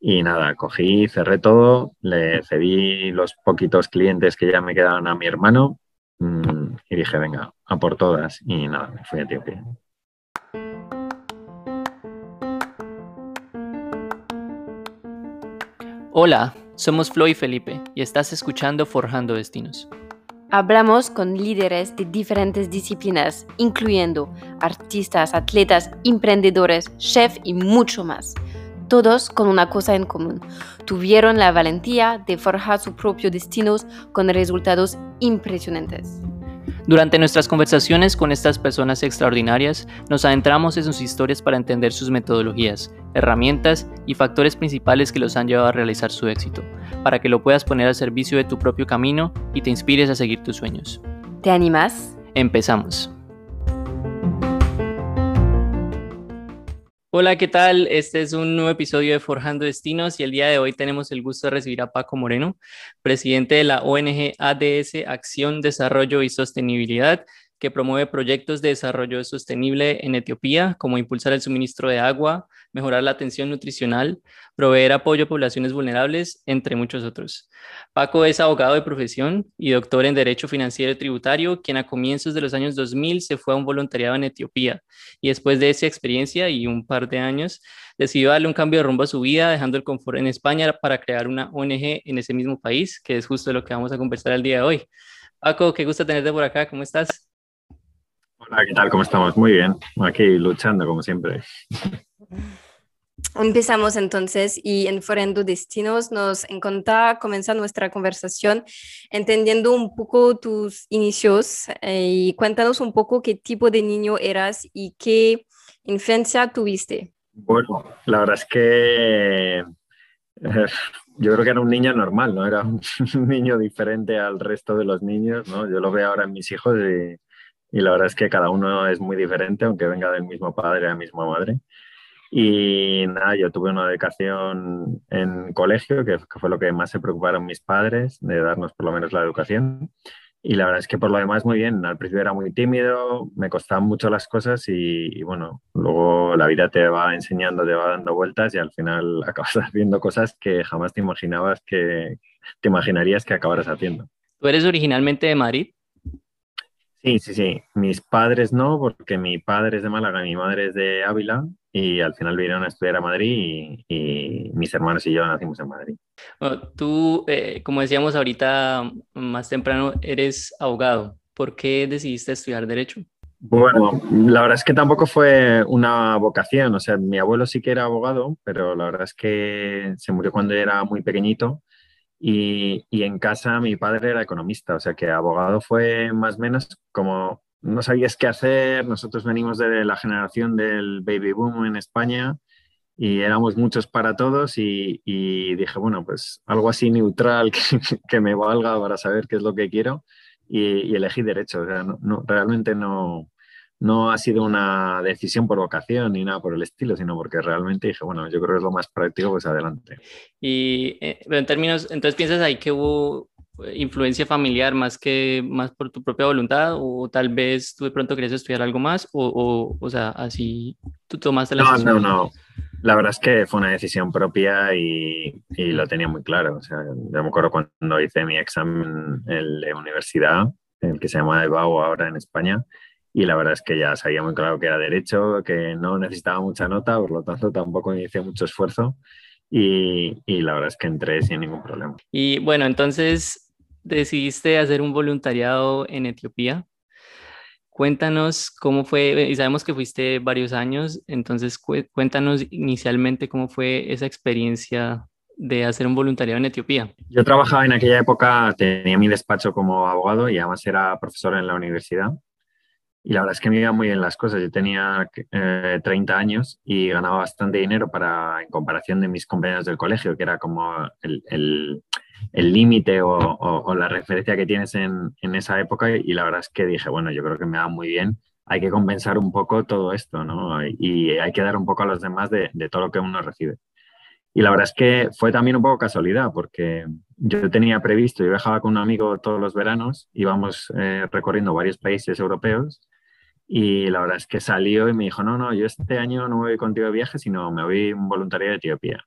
Y nada, cogí, cerré todo, le cedí los poquitos clientes que ya me quedaban a mi hermano mm, y dije, venga, a por todas. Y nada, me fui a Etiopía. Hola, somos Flo y Felipe y estás escuchando Forjando Destinos. Hablamos con líderes de diferentes disciplinas, incluyendo artistas, atletas, emprendedores, chefs y mucho más. Todos con una cosa en común. Tuvieron la valentía de forjar sus propios destinos con resultados impresionantes. Durante nuestras conversaciones con estas personas extraordinarias, nos adentramos en sus historias para entender sus metodologías, herramientas y factores principales que los han llevado a realizar su éxito, para que lo puedas poner al servicio de tu propio camino y te inspires a seguir tus sueños. ¿Te animas? Empezamos. Hola, ¿qué tal? Este es un nuevo episodio de Forjando Destinos y el día de hoy tenemos el gusto de recibir a Paco Moreno, presidente de la ONG ADS Acción, Desarrollo y Sostenibilidad, que promueve proyectos de desarrollo sostenible en Etiopía, como impulsar el suministro de agua, mejorar la atención nutricional, proveer apoyo a poblaciones vulnerables, entre muchos otros. Paco es abogado de profesión y doctor en Derecho Financiero y Tributario, quien a comienzos de los años 2000 se fue a un voluntariado en Etiopía y después de esa experiencia y un par de años decidió darle un cambio de rumbo a su vida, dejando el confort en España para crear una ONG en ese mismo país, que es justo lo que vamos a conversar el día de hoy. Paco, qué gusto tenerte por acá, ¿cómo estás? Hola, ¿qué tal? ¿Cómo estamos? Muy bien, aquí luchando como siempre. Empezamos entonces y en Forendo Destinos nos encanta comenzar nuestra conversación entendiendo un poco tus inicios eh, y cuéntanos un poco qué tipo de niño eras y qué infancia tuviste. Bueno, la verdad es que eh, yo creo que era un niño normal, ¿no? Era un niño diferente al resto de los niños, ¿no? Yo lo veo ahora en mis hijos y, y la verdad es que cada uno es muy diferente, aunque venga del mismo padre y la misma madre. Y nada, yo tuve una educación en colegio, que, fue lo que más se preocuparon mis padres, de darnos por lo menos la educación. Y la verdad es que por lo demás muy bien. Al principio era muy tímido, me costaban mucho las cosas y, bueno, luego la vida te va enseñando, te va dando vueltas y al final acabas haciendo cosas que jamás te imaginabas que te imaginarías que acabaras haciendo. ¿Tú eres originalmente de Madrid? Sí, sí, sí. Mis padres no, porque mi padre es de Málaga, mi madre es de Ávila y al final vinieron a estudiar a Madrid y, mis hermanos y yo nacimos en Madrid. tú, eh, como decíamos ahorita más temprano, eres abogado. ¿Por qué decidiste estudiar Derecho? Bueno, la verdad es que tampoco fue una vocación. O sea, mi abuelo sí que era abogado, pero la verdad es que se murió cuando era muy pequeñito y, en casa mi padre era economista, o sea que abogado fue más o menos como no sabías qué hacer, nosotros venimos de la generación del baby boom en España y éramos muchos para todos y, dije, bueno, pues algo así neutral que, me valga para saber qué es lo que quiero y, elegí derecho, o sea, no, realmente no, no ha sido una decisión por vocación ni nada por el estilo, sino porque realmente dije, bueno, yo creo que es lo más práctico, pues adelante. Y eh, en términos, entonces piensas ahí que influencia familiar más que más por tu propia voluntad o tal vez tú de pronto querías estudiar algo más o, o, o sea, así tú tomaste la decisión. No, no, no. La verdad es que fue una decisión propia y, y lo tenía muy claro. O sea, yo me acuerdo cuando hice mi examen en la universidad, el que se llama EBAU ahora en España, y la verdad es que ya sabía muy claro que era derecho, que no necesitaba mucha nota, por lo tanto tampoco hice mucho esfuerzo y, y, la verdad es que entré sin ningún problema. Y bueno, entonces decidiste hacer un voluntariado en Etiopía. Cuéntanos cómo fue, y sabemos que fuiste varios años, entonces cuéntanos inicialmente cómo fue esa experiencia de hacer un voluntariado en Etiopía. Yo trabajaba en aquella época, tenía mi despacho como abogado y además era profesor en la universidad y la verdad es que me iban muy bien las cosas. Yo tenía 30 eh, años y ganaba bastante dinero para, en comparación de mis compañeros del colegio, que era como el límite o, la referencia que tienes en, en, esa época. Y la verdad es que dije, bueno, yo creo que me va muy bien. Hay que compensar un poco todo esto, ¿no? Y hay que dar un poco a los demás de, todo lo que uno recibe. Y la verdad es que fue también un poco casualidad, porque yo tenía previsto, yo viajaba con un amigo todos los veranos, íbamos eh, recorriendo varios países europeos y la verdad es que salió y me dijo, no, no, yo este año no me voy contigo de viaje, sino me voy voluntario de Etiopía.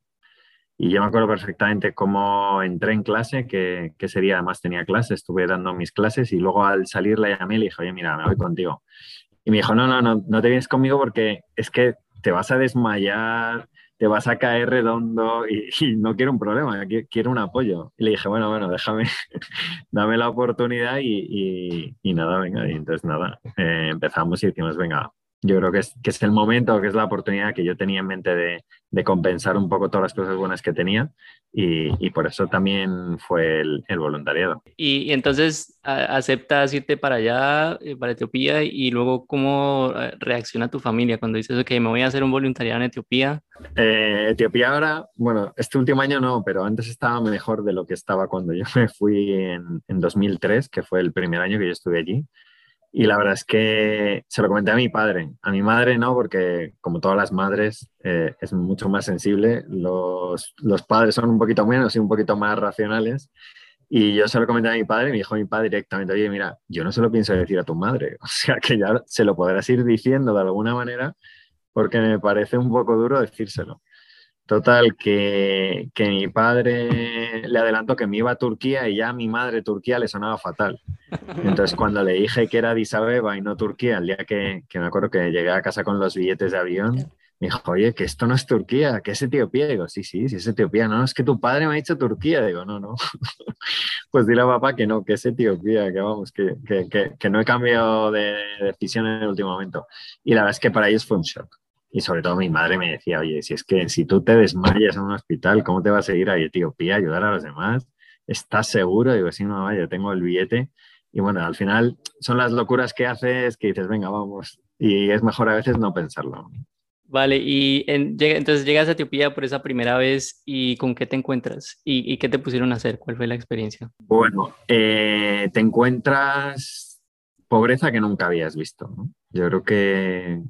Y yo me acuerdo perfectamente cómo entré en clase, que, que ese además tenía clase, estuve dando mis clases y luego al salir la llamé y le dije, oye, mira, me voy contigo. Y me dijo, no, no, no, no te vienes conmigo porque es que te vas a desmayar, te vas a caer redondo y, no quiero un problema, quiero un apoyo. Y le dije, bueno, bueno, déjame, dame la oportunidad y, nada, venga, y entonces nada, eh, empezamos y decimos, venga, yo creo que es, que es el momento, que es la oportunidad que yo tenía en mente de, de compensar un poco todas las cosas buenas que tenía y, y por eso también fue el, el voluntariado. Y, entonces aceptas irte para allá, eh, para Etiopía, y luego cómo eh, reacciona tu familia cuando dices, que me voy a hacer un voluntariado en Etiopía? Eh, Etiopía ahora, bueno, este último año no, pero antes estaba mejor de lo que estaba cuando yo me fui en, en 2003, que fue el primer año que yo estuve allí. Y la verdad es que se lo comenté a mi padre. A mi madre no, porque como todas las madres eh, es mucho más sensible. Los, los, padres son un poquito menos y un poquito más racionales. Y yo se lo comenté a mi padre y me dijo mi padre directamente, oye, mira, yo no se lo pienso decir a tu madre. O sea, que ya se lo podrás ir diciendo de alguna manera porque me parece un poco duro decírselo. Total, que, que, mi padre le adelantó que me iba a Turquía y ya a mi madre Turquía le sonaba fatal. Entonces, cuando le dije que era Addis Abeba y no Turquía, el día que, que, me acuerdo que llegué a casa con los billetes de avión, me dijo, oye, que esto no es Turquía, que es Etiopía. Digo, sí, sí, sí es Etiopía. No, es que tu padre me ha dicho Turquía. Digo, no, no. pues dile a papá que no, que es Etiopía, que vamos, que, que, que no he cambiado de decisión en el último momento. Y la verdad es que para ellos fue un shock y sobre todo mi madre me decía, oye, si es que si tú te desmayas en un hospital, ¿cómo te vas a ir a Etiopía a ayudar a los demás? ¿Estás seguro? Digo, sí, no, vaya, tengo el billete. Y bueno, al final son las locuras que haces que dices, venga, vamos. Y es mejor a veces no pensarlo. Vale, y entonces llegas a Etiopía por esa primera vez y ¿con qué te encuentras? ¿Y, qué te pusieron a hacer? ¿Cuál fue la experiencia? Bueno, eh, te encuentras pobreza que nunca habías visto. ¿no? Yo creo que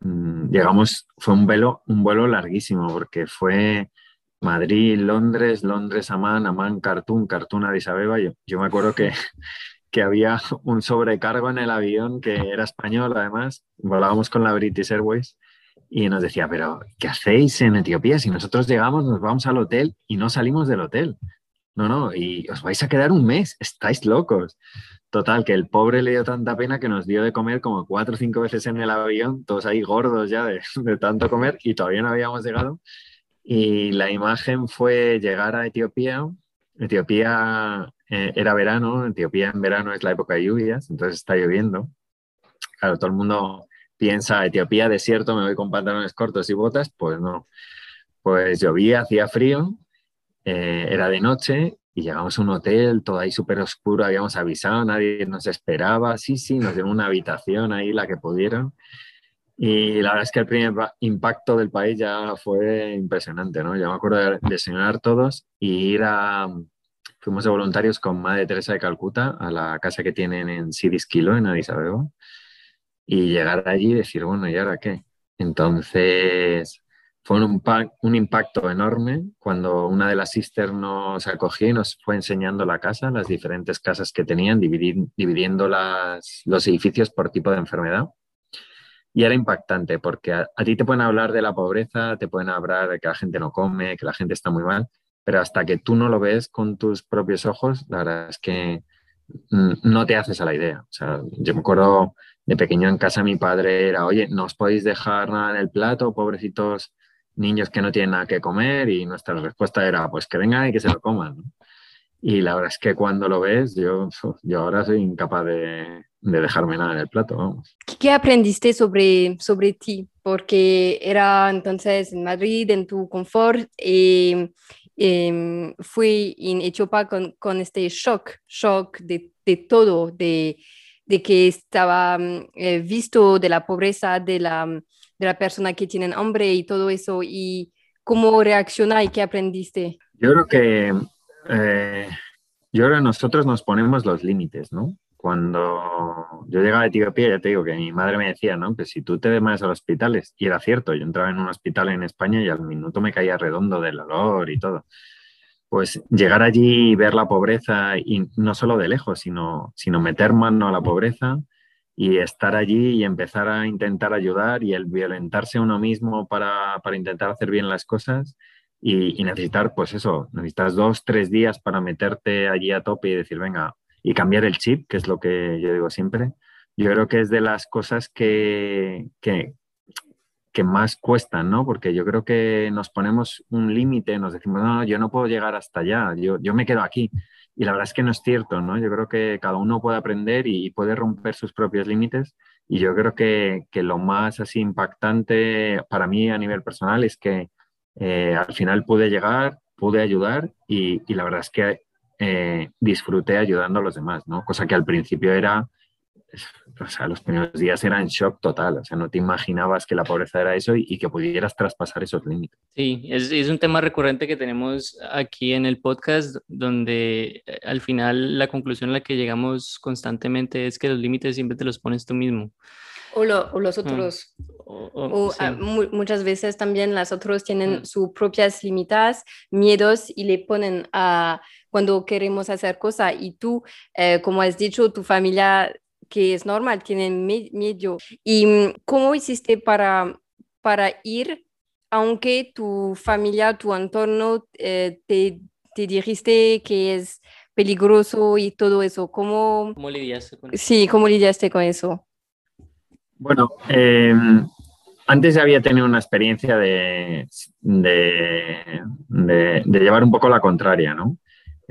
llegamos, fue un vuelo, un vuelo larguísimo porque fue Madrid, Londres, Londres, Amán, Amán, Khartoum, Khartoum, Addis Abeba. Yo, yo me acuerdo que, que había un sobrecargo en el avión que era español además, volábamos con la British Airways y nos decía, pero ¿qué hacéis en Etiopía? Si nosotros llegamos, nos vamos al hotel y no salimos del hotel. No, no, y os vais a quedar un mes, estáis locos. Total, que el pobre le dio tanta pena que nos dio de comer como cuatro o cinco veces en el avión, todos ahí gordos ya de, tanto comer y todavía no habíamos llegado. Y la imagen fue llegar a Etiopía. Etiopía eh, era verano, Etiopía en verano es la época de lluvias, entonces está lloviendo. Claro, todo el mundo piensa, Etiopía desierto, me voy con pantalones cortos y botas, pues no. Pues llovía, hacía frío, eh, era de noche y llegamos a un hotel, todo ahí súper oscuro, habíamos avisado, nadie nos esperaba, sí, sí, nos dieron una habitación ahí, la que pudieron. Y la verdad es que el primer impacto del país ya fue impresionante, ¿no? Yo me acuerdo de desayunar todos y ir a... Fuimos de voluntarios con Madre Teresa de Calcuta a la casa que tienen en Kilo, en Addis Abeba, y llegar allí y decir, bueno, ¿y ahora qué? Entonces, fue un, un, impacto enorme cuando una de las sisters nos acogió y nos fue enseñando la casa, las diferentes casas que tenían, dividiendo las, los edificios por tipo de enfermedad. Y era impactante porque a, ti te pueden hablar de la pobreza, te pueden hablar de que la gente no come, que la gente está muy mal, pero hasta que tú no lo ves con tus propios ojos, la verdad es que no te haces a la idea. O sea, yo me acuerdo de pequeño en casa mi padre era, oye, no os podéis dejar nada en el plato, pobrecitos niños que no tienen nada que comer y nuestra respuesta era pues que vengan y que se lo coman. Y la verdad es que cuando lo ves, yo, yo ahora soy incapaz de, de dejarme nada en el plato. Vamos. ¿Qué aprendiste sobre, sobre ti? Porque era entonces en Madrid, en tu confort, y eh, fui en Etiopía con, con, este shock, shock de, de todo, de, de, que estaba eh, visto de la pobreza, de la de la persona que tienen hambre y todo eso y cómo reacciona y qué aprendiste? Yo creo que eh, yo creo nosotros nos ponemos los límites, ¿no? Cuando yo llegaba a Etiopía, ya te digo que mi madre me decía, ¿no? Que si tú te desmayas a los hospitales, y era cierto, yo entraba en un hospital en España y al minuto me caía redondo del olor y todo. Pues llegar allí y ver la pobreza, y no solo de lejos, sino, sino meter mano a la pobreza, y estar allí y empezar a intentar ayudar y el violentarse uno mismo para, para, intentar hacer bien las cosas, y, necesitar, pues eso, necesitas dos, tres días para meterte allí a tope y decir, venga, y cambiar el chip, que es lo que yo digo siempre. Yo creo que es de las cosas que, que, que más cuestan, ¿no? Porque yo creo que nos ponemos un límite, nos decimos, no, yo no puedo llegar hasta allá, yo, yo me quedo aquí. Y la verdad es que no es cierto, ¿no? Yo creo que cada uno puede aprender y, puede romper sus propios límites. Y yo creo que, que, lo más así impactante para mí a nivel personal es que eh, al final pude llegar, pude ayudar y, la verdad es que eh, disfruté ayudando a los demás, ¿no? Cosa que al principio era o sea, los primeros días eran shock total, o sea, no te imaginabas que la pobreza era eso y, que pudieras traspasar esos límites. Sí, es, es, un tema recurrente que tenemos aquí en el podcast, donde eh, al final la conclusión a la que llegamos constantemente es que los límites siempre te los pones tú mismo. O, los mm. otros. O, ah, muchas veces también las otros tienen mm. sus propias limitadas, miedos y le ponen a cuando queremos hacer cosas y tú, eh, como has dicho, tu familia que es normal, tienen miedo. ¿Y mm, cómo hiciste para, para ir, aunque tu familia, tu entorno eh, te, te dijiste que es peligroso y todo eso? ¿Cómo, ¿Cómo lidiaste con eso? Sí, ¿cómo lidiaste con eso? Bueno, em, antes ya había tenido una experiencia de, de, de, de, llevar un poco la contraria, ¿no?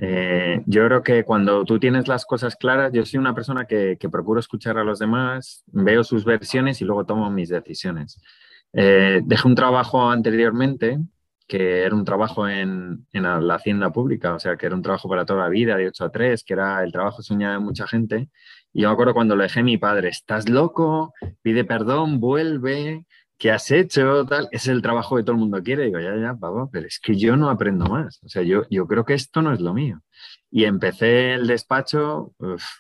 Eh, yo creo que cuando tú tienes las cosas claras, yo soy una persona que, procuro escuchar a los demás, veo sus versiones y luego tomo mis decisiones. Eh, dejé un trabajo anteriormente que era un trabajo en, la hacienda pública, o sea, que era un trabajo para toda la vida, de 8 a 3, que era el trabajo soñado de mucha gente. Y yo me acuerdo cuando lo dejé mi padre, estás loco, pide perdón, vuelve, ¿qué has hecho? Tal, es el trabajo que todo el mundo quiere. digo, ya, ya, papá, pero es que yo no aprendo más. O sea, yo, yo creo que esto no es lo mío. Y empecé el despacho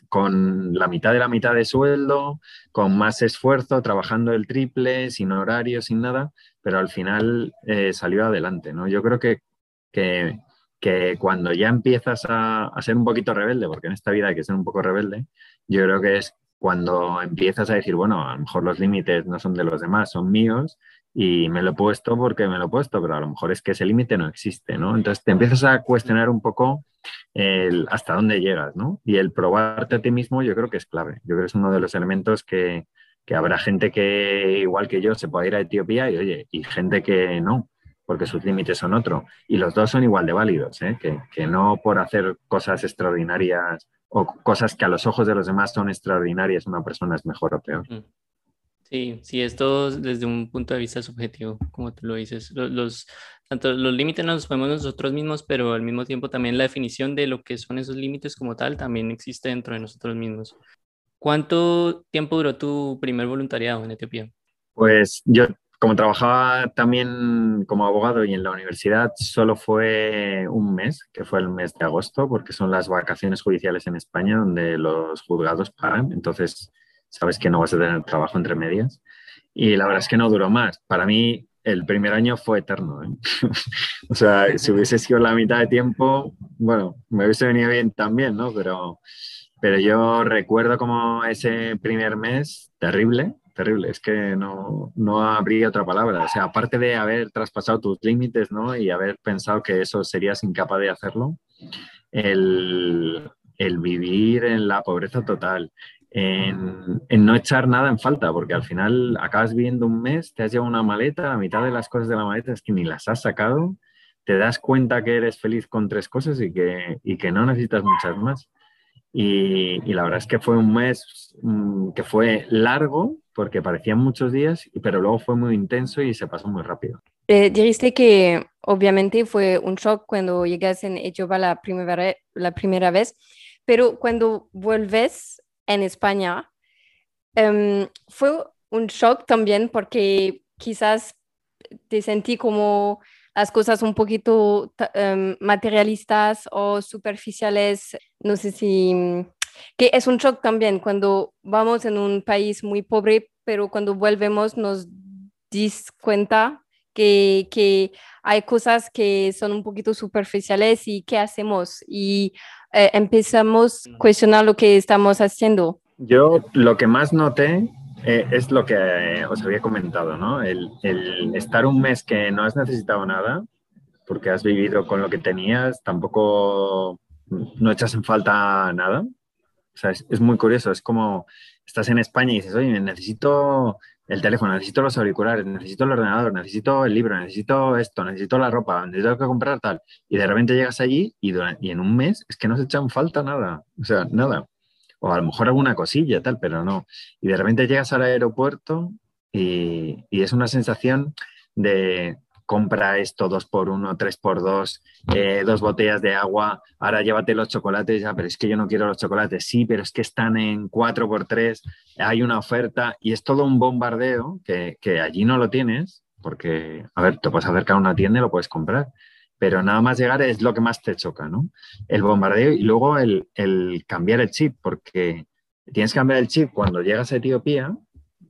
con la mitad de la mitad de sueldo, con más esfuerzo, trabajando el triple, sin horario, sin nada, pero al final eh, salió adelante, ¿no? Yo creo que, que, que cuando ya empiezas a, a, ser un poquito rebelde, porque en esta vida hay que ser un poco rebelde, yo creo que es cuando empiezas a decir, bueno, a lo mejor los límites no son de los demás, son míos y me lo he puesto porque me lo he puesto, pero a lo mejor es que ese límite no existe, ¿no? Entonces te empiezas a cuestionar un poco hasta dónde llegas, ¿no? Y el probarte a ti mismo yo creo que es clave. Yo creo que es uno de los elementos que, que habrá gente que, igual que yo, se pueda ir a Etiopía y, oye, y gente que no, porque sus límites son otro. Y los dos son igual de válidos, ¿eh? que, que no por hacer cosas extraordinarias o cosas que a los ojos de los demás son extraordinarias, una persona es mejor o peor. Mm. Sí, sí, esto desde un punto de vista subjetivo, como tú lo dices. Los, los tanto los límites nos los ponemos nosotros mismos, pero al mismo tiempo también la definición de lo que son esos límites como tal también existe dentro de nosotros mismos. ¿Cuánto tiempo duró tu primer voluntariado en Etiopía? Pues yo como trabajaba también como abogado y en la universidad, solo fue un mes, que fue el mes de agosto, porque son las vacaciones judiciales en España donde los juzgados paran. Entonces, sabes que no vas a tener trabajo entre medias. Y la verdad es que no duró más. Para mí, el primer año fue eterno. ¿eh? o sea, si hubiese sido la mitad de tiempo, bueno, me hubiese venido bien también, ¿no? Pero, pero yo recuerdo como ese primer mes terrible, terrible, es que no, no habría otra palabra. O sea, aparte de haber traspasado tus límites, ¿no? Y haber pensado que eso serías incapaz de hacerlo, el, el vivir en la pobreza total, en, en, no echar nada en falta, porque al final acabas viviendo un mes, te has llevado una maleta, la mitad de las cosas de la maleta es que ni las has sacado, te das cuenta que eres feliz con tres cosas y que, y que no necesitas muchas más. Y, y, la verdad es que fue un mes mm, que fue largo, porque parecían muchos días, pero luego fue muy intenso y se pasó muy rápido. Eh, dijiste que obviamente fue un shock cuando llegas en Etiopía la primera, la primera vez, pero cuando vuelves en España, em, fue un shock también porque quizás te sentí como las cosas un poquito em, materialistas o superficiales, no sé si que es un shock también cuando vamos en un país muy pobre, pero cuando volvemos nos dis cuenta que, que, hay cosas que son un poquito superficiales y qué hacemos y eh, empezamos a cuestionar lo que estamos haciendo. Yo lo que más noté eh, es lo que eh, os había comentado, ¿no? El, estar un mes que no has necesitado nada, porque has vivido con lo que tenías, tampoco no echas en falta nada. O sea, es, muy curioso, es como estás en España y dices, oye, necesito el teléfono, necesito los auriculares, necesito el ordenador, necesito el libro, necesito esto, necesito la ropa, necesito que comprar tal. Y de repente llegas allí y, y en un mes es que no se echan falta nada, o sea, nada. O a lo mejor alguna cosilla, tal, pero no. Y de repente llegas al aeropuerto y, es una sensación de, compra esto dos por uno, tres por dos, eh, dos botellas de agua, ahora llévate los chocolates, ya, pero es que yo no quiero los chocolates, sí, pero es que están en cuatro por tres, hay una oferta y es todo un bombardeo que, allí no lo tienes, porque, a ver, te puedes acercar a una tienda y lo puedes comprar, pero nada más llegar es lo que más te choca, ¿no? El bombardeo y luego el, el cambiar el chip, porque tienes que cambiar el chip cuando llegas a Etiopía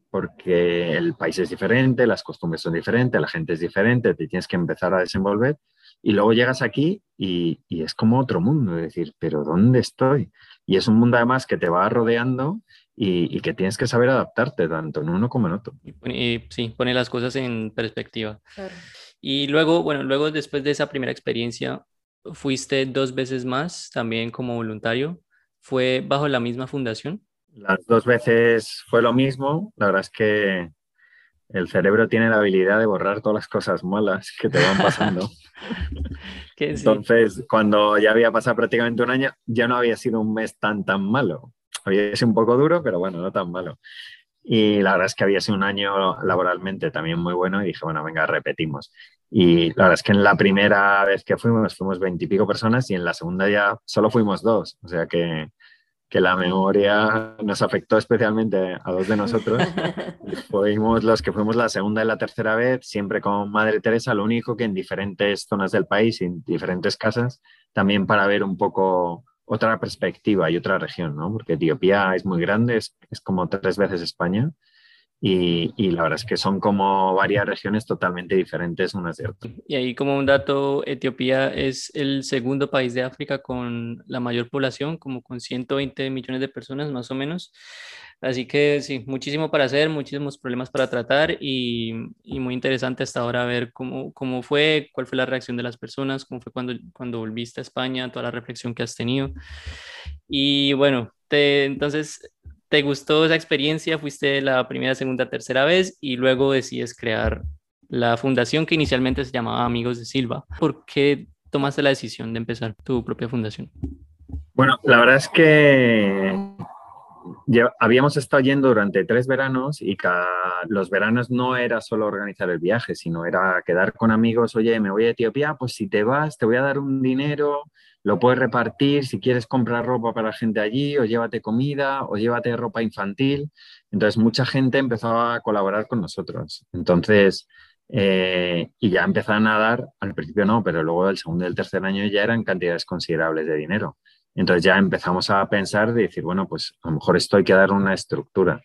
porque el país es diferente, las costumbres son diferentes, la gente es diferente, te tienes que empezar a desenvolver y luego llegas aquí y, es como otro mundo, es decir, pero ¿dónde estoy? Y es un mundo además que te va rodeando y, que tienes que saber adaptarte tanto en uno como en otro. Y, sí, pone las cosas en perspectiva. Y luego, bueno, luego después de esa primera experiencia, fuiste dos veces más también como voluntario. ¿Fue bajo la misma fundación? Las dos veces fue lo mismo. La verdad es que el cerebro tiene la habilidad de borrar todas las cosas malas que te van pasando. Entonces, cuando ya había pasado prácticamente un año, ya no había sido un mes tan, tan malo. Había sido un poco duro, pero bueno, no tan malo. Y la verdad es que había sido un año laboralmente también muy bueno y dije, bueno, venga, repetimos. Y la verdad es que en la primera vez que fuimos, fuimos veintipico personas y en la segunda ya solo fuimos dos. O sea que que la memoria nos afectó especialmente a dos de nosotros. fuimos los que fuimos la segunda y la tercera vez, siempre con Madre Teresa, lo único que en diferentes zonas del país, en diferentes casas, también para ver un poco otra perspectiva y otra región, ¿no? Porque Etiopía es muy grande, es, como tres veces España y, la verdad es que son como varias regiones totalmente diferentes unas de otras. Y ahí como un dato, Etiopía es el segundo país de África con la mayor población, como con 120 millones de personas más o menos. Así que sí, muchísimo para hacer, muchísimos problemas para tratar y, muy interesante hasta ahora ver cómo, cómo fue, cuál fue la reacción de las personas, cómo fue cuando, cuando volviste a España, toda la reflexión que has tenido. Y bueno, entonces ¿Te gustó esa experiencia? Fuiste la primera, segunda, tercera vez y luego decides crear la fundación que inicialmente se llamaba Amigos de Silva. ¿Por qué tomaste la decisión de empezar tu propia fundación? Bueno, la verdad es que habíamos estado yendo durante tres veranos y cada, los veranos no era solo organizar el viaje, sino era quedar con amigos, oye, me voy a Etiopía, pues si te vas, te voy a dar un dinero, lo puedes repartir si quieres comprar ropa para gente allí, o llévate comida, o llévate ropa infantil. Entonces, mucha gente empezó a colaborar con nosotros. Entonces, eh, y ya empezaron a dar, al principio no, pero luego el segundo y el tercer año ya eran cantidades considerables de dinero. Entonces ya empezamos a pensar de decir, bueno, pues a lo mejor esto hay que dar una estructura.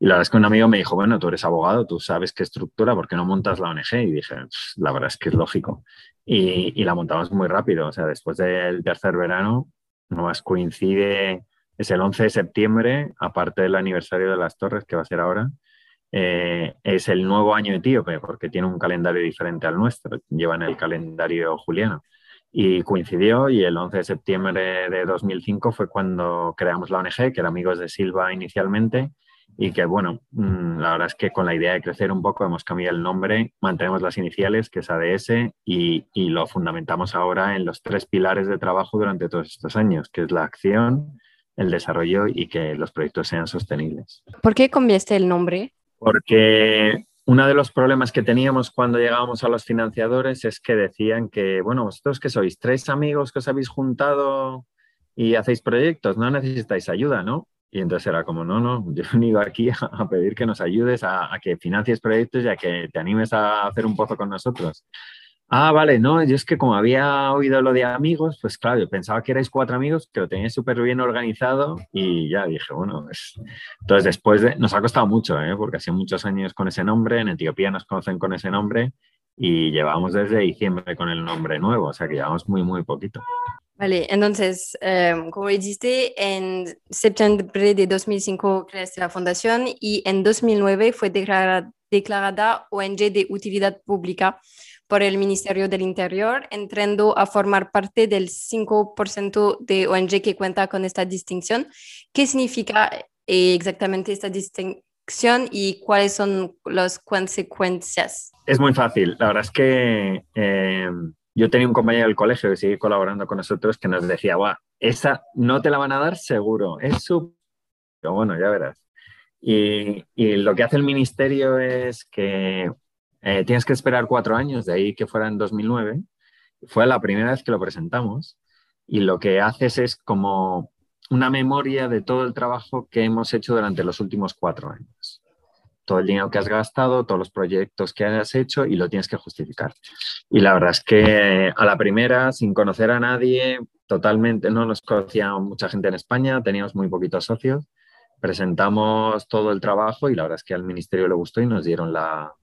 Y la verdad es que un amigo me dijo, bueno, tú eres abogado, tú sabes qué estructura, ¿por qué no montas la ONG? Y dije, la verdad es que es lógico. Y, la montamos muy rápido, o sea, después del tercer verano, más coincide, es el 11 de septiembre, aparte del aniversario de las torres, que va a ser ahora, eh, es el nuevo año etíope, porque tiene un calendario diferente al nuestro, llevan el calendario juliano. Y coincidió y el 11 de septiembre de 2005 fue cuando creamos la ONG, que era Amigos de Silva inicialmente, y que bueno, mm, la verdad es que con la idea de crecer un poco hemos cambiado el nombre, mantenemos las iniciales, que es ADS, y, y lo fundamentamos ahora en los tres pilares de trabajo durante todos estos años, que es la acción, el desarrollo y que los proyectos sean sostenibles. ¿Por qué cambiaste el nombre? Porque uno de los problemas que teníamos cuando llegábamos a los financiadores es que decían que, bueno, vosotros que sois tres amigos que os habéis juntado y hacéis proyectos, no necesitáis ayuda, ¿no? Y entonces era como, no, no, yo he venido aquí a, pedir que nos ayudes, a, que financies proyectos y a que te animes a hacer un pozo con nosotros. Ah, vale, no, yo es que como había oído lo de amigos, pues claro, yo pensaba que erais cuatro amigos, que lo teníais súper bien organizado y ya dije, bueno, pues... entonces después de, nos ha costado mucho, ¿eh? porque hace muchos años con ese nombre, en Etiopía nos conocen con ese nombre y llevamos desde diciembre con el nombre nuevo, o sea que llevamos muy, muy poquito. Vale, entonces, eh, como dijiste, en septiembre de 2005 creaste la fundación y en 2009 fue declarada, declarada ONG de utilidad pública por el Ministerio del Interior, entrando a formar parte del 5% de ONG que cuenta con esta distinción. ¿Qué significa eh, exactamente esta distinción y cuáles son las consecuencias? Es muy fácil. La verdad es que eh, yo tenía un compañero del colegio que sigue colaborando con nosotros que nos decía, esa no te la van a dar seguro, es su... Pero bueno, ya verás. Y, y, lo que hace el ministerio es que eh, tienes que esperar cuatro años, de ahí que fuera en 2009. Fue la primera vez que lo presentamos y lo que haces es como una memoria de todo el trabajo que hemos hecho durante los últimos cuatro años. Todo el dinero que has gastado, todos los proyectos que has hecho y lo tienes que justificar. Y la verdad es que a la primera, sin conocer a nadie, totalmente, no nos conocía mucha gente en España, teníamos muy poquitos socios, presentamos todo el trabajo y la verdad es que al ministerio le gustó y nos dieron la,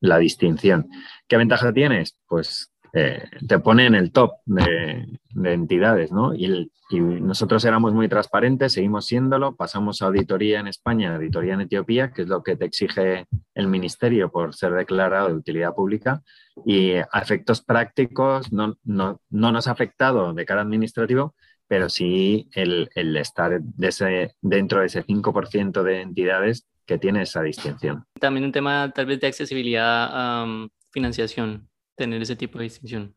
la distinción. ¿Qué ventaja tienes? Pues eh, te pone en el top de, entidades, ¿no? Y, nosotros éramos muy transparentes, seguimos siéndolo, pasamos a auditoría en España, auditoría en Etiopía, que es lo que te exige el ministerio por ser declarado de utilidad pública, y a efectos prácticos no, no, nos ha afectado de cara administrativo, pero sí el, estar dentro de ese 5% de entidades que tiene esa distinción. También un tema tal vez de accesibilidad a financiación, tener ese tipo de distinción.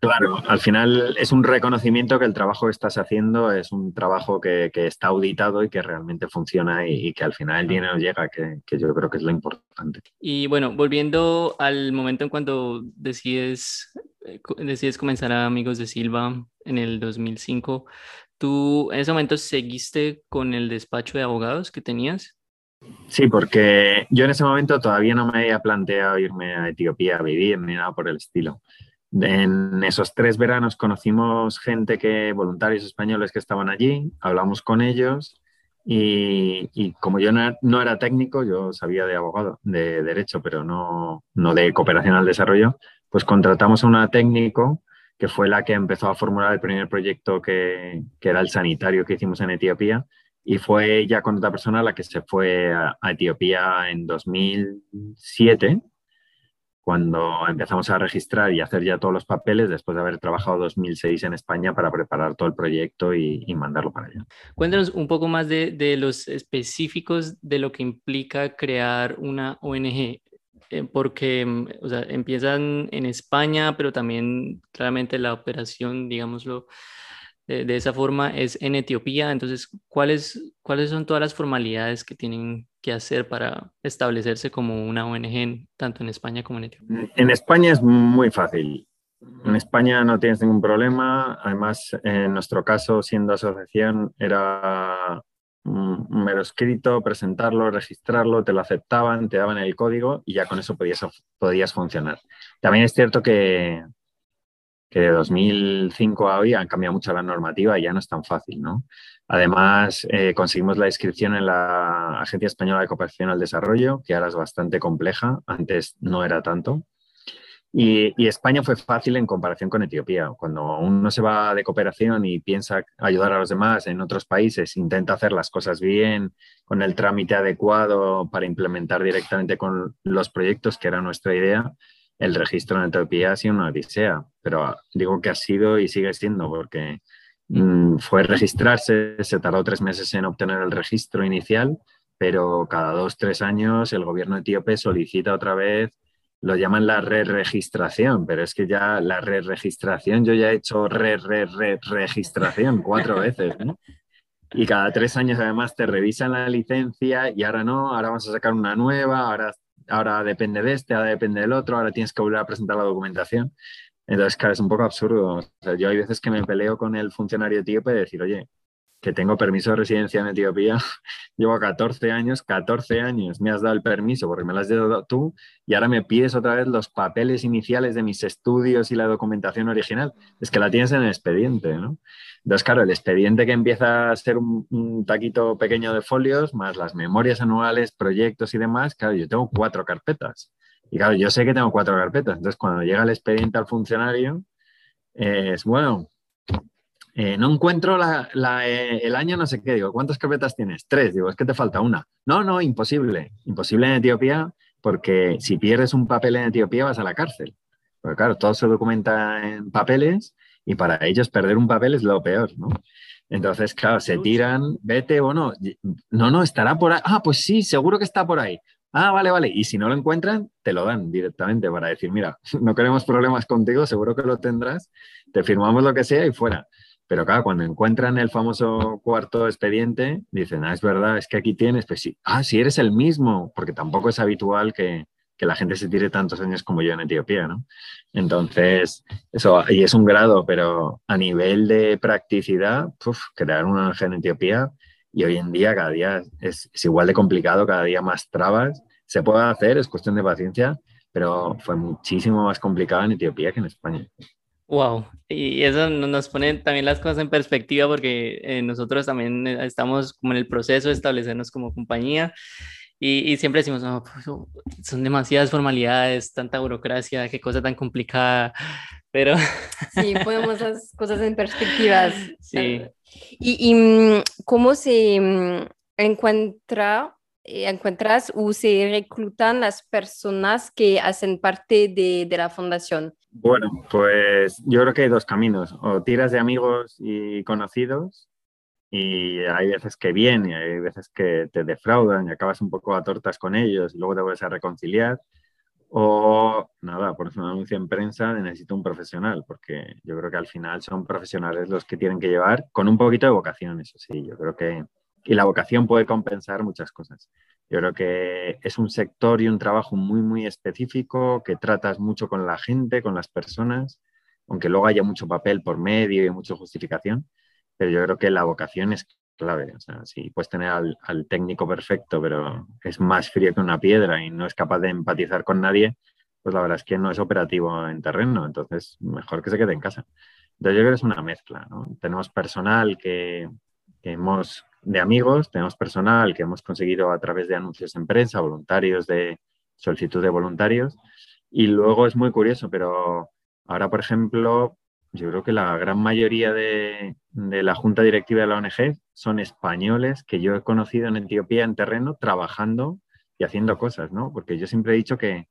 Claro, al final es un reconocimiento que el trabajo que estás haciendo es un trabajo que, está auditado y que realmente funciona y, que al final el dinero llega, que, que, yo creo que es lo importante. Y bueno, volviendo al momento en cuando decides, eh, decides comenzar a Amigos de Silva en el 2005, ¿tú en ese momento seguiste con el despacho de abogados que tenías? Sí, porque yo en ese momento todavía no me había planteado irme a Etiopía a vivir ni nada por el estilo. En esos tres veranos conocimos gente que, voluntarios españoles que estaban allí, hablamos con ellos y, como yo no, era técnico, yo sabía de abogado, de derecho, pero no, no de cooperación al desarrollo, pues contratamos a una técnico que fue la que empezó a formular el primer proyecto que, que era el sanitario que hicimos en Etiopía y fue ella con otra persona la que se fue a, Etiopía en 2007, cuando empezamos a registrar y hacer ya todos los papeles después de haber trabajado 2006 en España para preparar todo el proyecto y, mandarlo para allá. Cuéntanos un poco más de, de, los específicos de lo que implica crear una ONG, eh, porque mm, o sea, empiezan en España, pero también claramente la operación, digámoslo, de, esa forma es en Etiopía. Entonces, ¿cuáles, ¿cuáles son todas las formalidades que tienen que hacer para establecerse como una ONG tanto en España como en Etiopía? En España es muy fácil. En España no tienes ningún problema. Además, en nuestro caso, siendo asociación, era un mero escrito, presentarlo, registrarlo, te lo aceptaban, te daban el código y ya con eso podías, podías funcionar. También es cierto que que de 2005 a hoy han cambiado mucho la normativa y ya no es tan fácil, ¿no? Además, eh, conseguimos la inscripción en la Agencia Española de Cooperación al Desarrollo, que ahora es bastante compleja, antes no era tanto. Y, y, España fue fácil en comparación con Etiopía. Cuando uno se va de cooperación y piensa ayudar a los demás en otros países, intenta hacer las cosas bien, con el trámite adecuado para implementar directamente con los proyectos, que era nuestra idea, el registro en Etiopía ha sido una odisea, pero digo que ha sido y sigue siendo porque mm, fue registrarse, se tardó tres meses en obtener el registro inicial, pero cada dos, tres años el gobierno etíope solicita otra vez, lo llaman la re-registración, pero es que ya la re-registración, yo ya he hecho re-re-re-registración cuatro veces, Y cada tres años además te revisan la licencia y ahora no, ahora vamos a sacar una nueva, ahora ahora depende de este, ahora depende del otro, ahora tienes que volver a presentar la documentación. Entonces, claro, es un poco absurdo. yo hay veces que me peleo con el funcionario etíope de decir, oye, que tengo permiso de residencia en Etiopía, llevo 14 años, 14 años, me has dado el permiso porque me lo has dado tú y ahora me pides otra vez los papeles iniciales de mis estudios y la documentación original. Es que la tienes en el expediente, ¿no? Entonces, claro, el expediente que empieza a ser un, taquito pequeño de folios, más las memorias anuales, proyectos y demás, claro, yo tengo cuatro carpetas. Y claro, yo sé que tengo cuatro carpetas. Entonces, cuando llega el expediente al funcionario, es bueno, eh, no encuentro eh, el año, no sé qué, digo, ¿cuántas carpetas tienes? Tres, digo, es que te falta una. No, no, imposible. Imposible en Etiopía porque si pierdes un papel en Etiopía vas a la cárcel. Porque claro, todo se documenta en papeles y para ellos perder un papel es lo peor, ¿no? Entonces, claro, se tiran, vete o no. No, no, estará por ahí. Ah, pues sí, seguro que está por ahí. Ah, vale, vale. Y si no lo encuentran, te lo dan directamente para decir, mira, no queremos problemas contigo, seguro que lo tendrás, te firmamos lo que sea y fuera. Pero claro, cuando encuentran el famoso cuarto expediente, dicen, ah, es verdad, es que aquí tienes, pues sí, ah, si eres el mismo, porque tampoco es habitual que, que la gente se tire tantos años como yo en Etiopía, ¿no? Entonces, eso, y es un grado, pero a nivel de practicidad, crear una ONG en Etiopía y hoy en día cada día es, igual de complicado, cada día más trabas. Se puede hacer, es cuestión de paciencia, pero fue muchísimo más complicado en Etiopía que en España. Wow, y eso nos pone también las cosas en perspectiva porque eh, nosotros también eh, estamos como en el proceso de establecernos como compañía y, y siempre decimos, no, pues, son demasiadas formalidades, tanta burocracia, qué cosa tan complicada, pero... Sí, ponemos las cosas en perspectivas. Sí. ¿Y, y mm, cómo se mm, encuentra, encuentras o se reclutan las personas que hacen parte de, de, la fundación? Bueno, pues yo creo que hay dos caminos. O tiras de amigos y conocidos y hay veces que bien y hay veces que te defraudan y acabas un poco a tortas con ellos y luego te vuelves a reconciliar. O nada, por un anuncio en prensa necesito un profesional, porque yo creo que al final son profesionales los que tienen que llevar con un poquito de vocación, eso sí, yo creo que... Y la vocación puede compensar muchas cosas. Yo creo que es un sector y un trabajo muy, muy específico, que tratas mucho con la gente, con las personas, aunque luego haya mucho papel por medio y mucha justificación, pero yo creo que la vocación es clave. O sea, si puedes tener al, técnico perfecto, pero es más frío que una piedra y no es capaz de empatizar con nadie, pues la verdad es que no es operativo en terreno, entonces mejor que se quede en casa. Entonces yo creo que es una mezcla. Tenemos personal que, hemos, de amigos, tenemos personal que hemos conseguido a través de anuncios en prensa, voluntarios de solicitud de voluntarios, y luego es muy curioso, pero ahora, por ejemplo, yo creo que la gran mayoría de, la junta directiva de la ONG son españoles que yo he conocido en Etiopía en terreno trabajando y haciendo cosas, ¿no? Porque yo siempre he dicho que,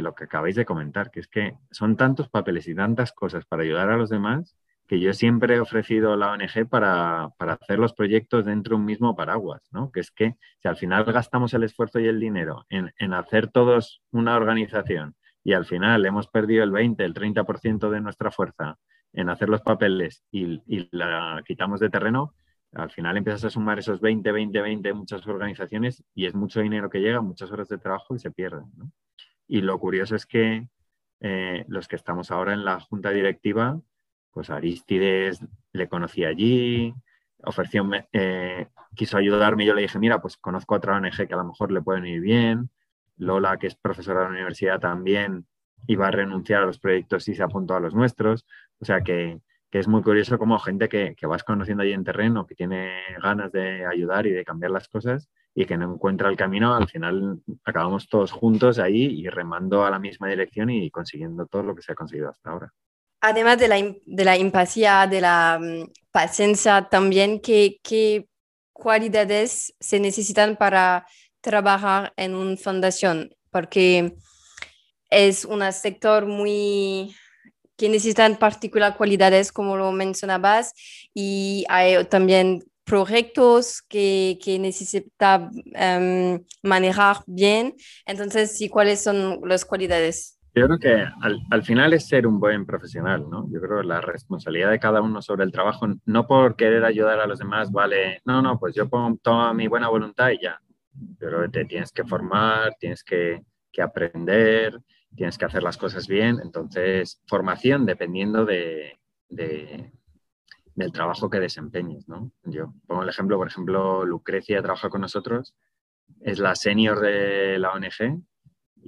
lo que acabáis de comentar, que es que son tantos papeles y tantas cosas para ayudar a los demás que yo siempre he ofrecido la ONG para, para, hacer los proyectos dentro de un mismo paraguas, ¿no? Que es que si al final gastamos el esfuerzo y el dinero en, en hacer todos una organización y al final hemos perdido el 20, el 30% de nuestra fuerza en hacer los papeles y, la quitamos de terreno, al final empiezas a sumar esos 20, 20, 20 muchas organizaciones y es mucho dinero que llega, muchas horas de trabajo y se pierden. Y lo curioso es que eh, los que estamos ahora en la junta directiva, pues Aristides le conocí allí, ofreció, eh, quiso ayudarme y yo le dije, mira, pues conozco a otra ONG que a lo mejor le pueden ir bien. Lola, que es profesora de la universidad, también iba a renunciar a los proyectos y se apuntó a los nuestros. O sea que, es muy curioso como gente que, vas conociendo ahí en terreno, que tiene ganas de ayudar y de cambiar las cosas y que no encuentra el camino, al final acabamos todos juntos ahí y remando a la misma dirección y consiguiendo todo lo que se ha conseguido hasta ahora. Además de la, de la impaciencia, de la mm, paciencia también, ¿qué, ¿qué cualidades se necesitan para trabajar en una fundación porque es un sector muy que necesita en particular cualidades como lo mencionabas y hay también proyectos que, que necesita em, manejar bien. Entonces, sí, ¿cuáles son las cualidades? Yo creo que al, al, final es ser un buen profesional, ¿no? Yo creo que la responsabilidad de cada uno sobre el trabajo, no por querer ayudar a los demás, vale, no, no, pues yo pongo toda mi buena voluntad y ya pero te tienes que formar, tienes que, aprender, tienes que hacer las cosas bien. Entonces, formación dependiendo de, del trabajo que desempeñes. ¿no? Yo pongo el ejemplo, por ejemplo, Lucrecia trabaja con nosotros, es la senior de la ONG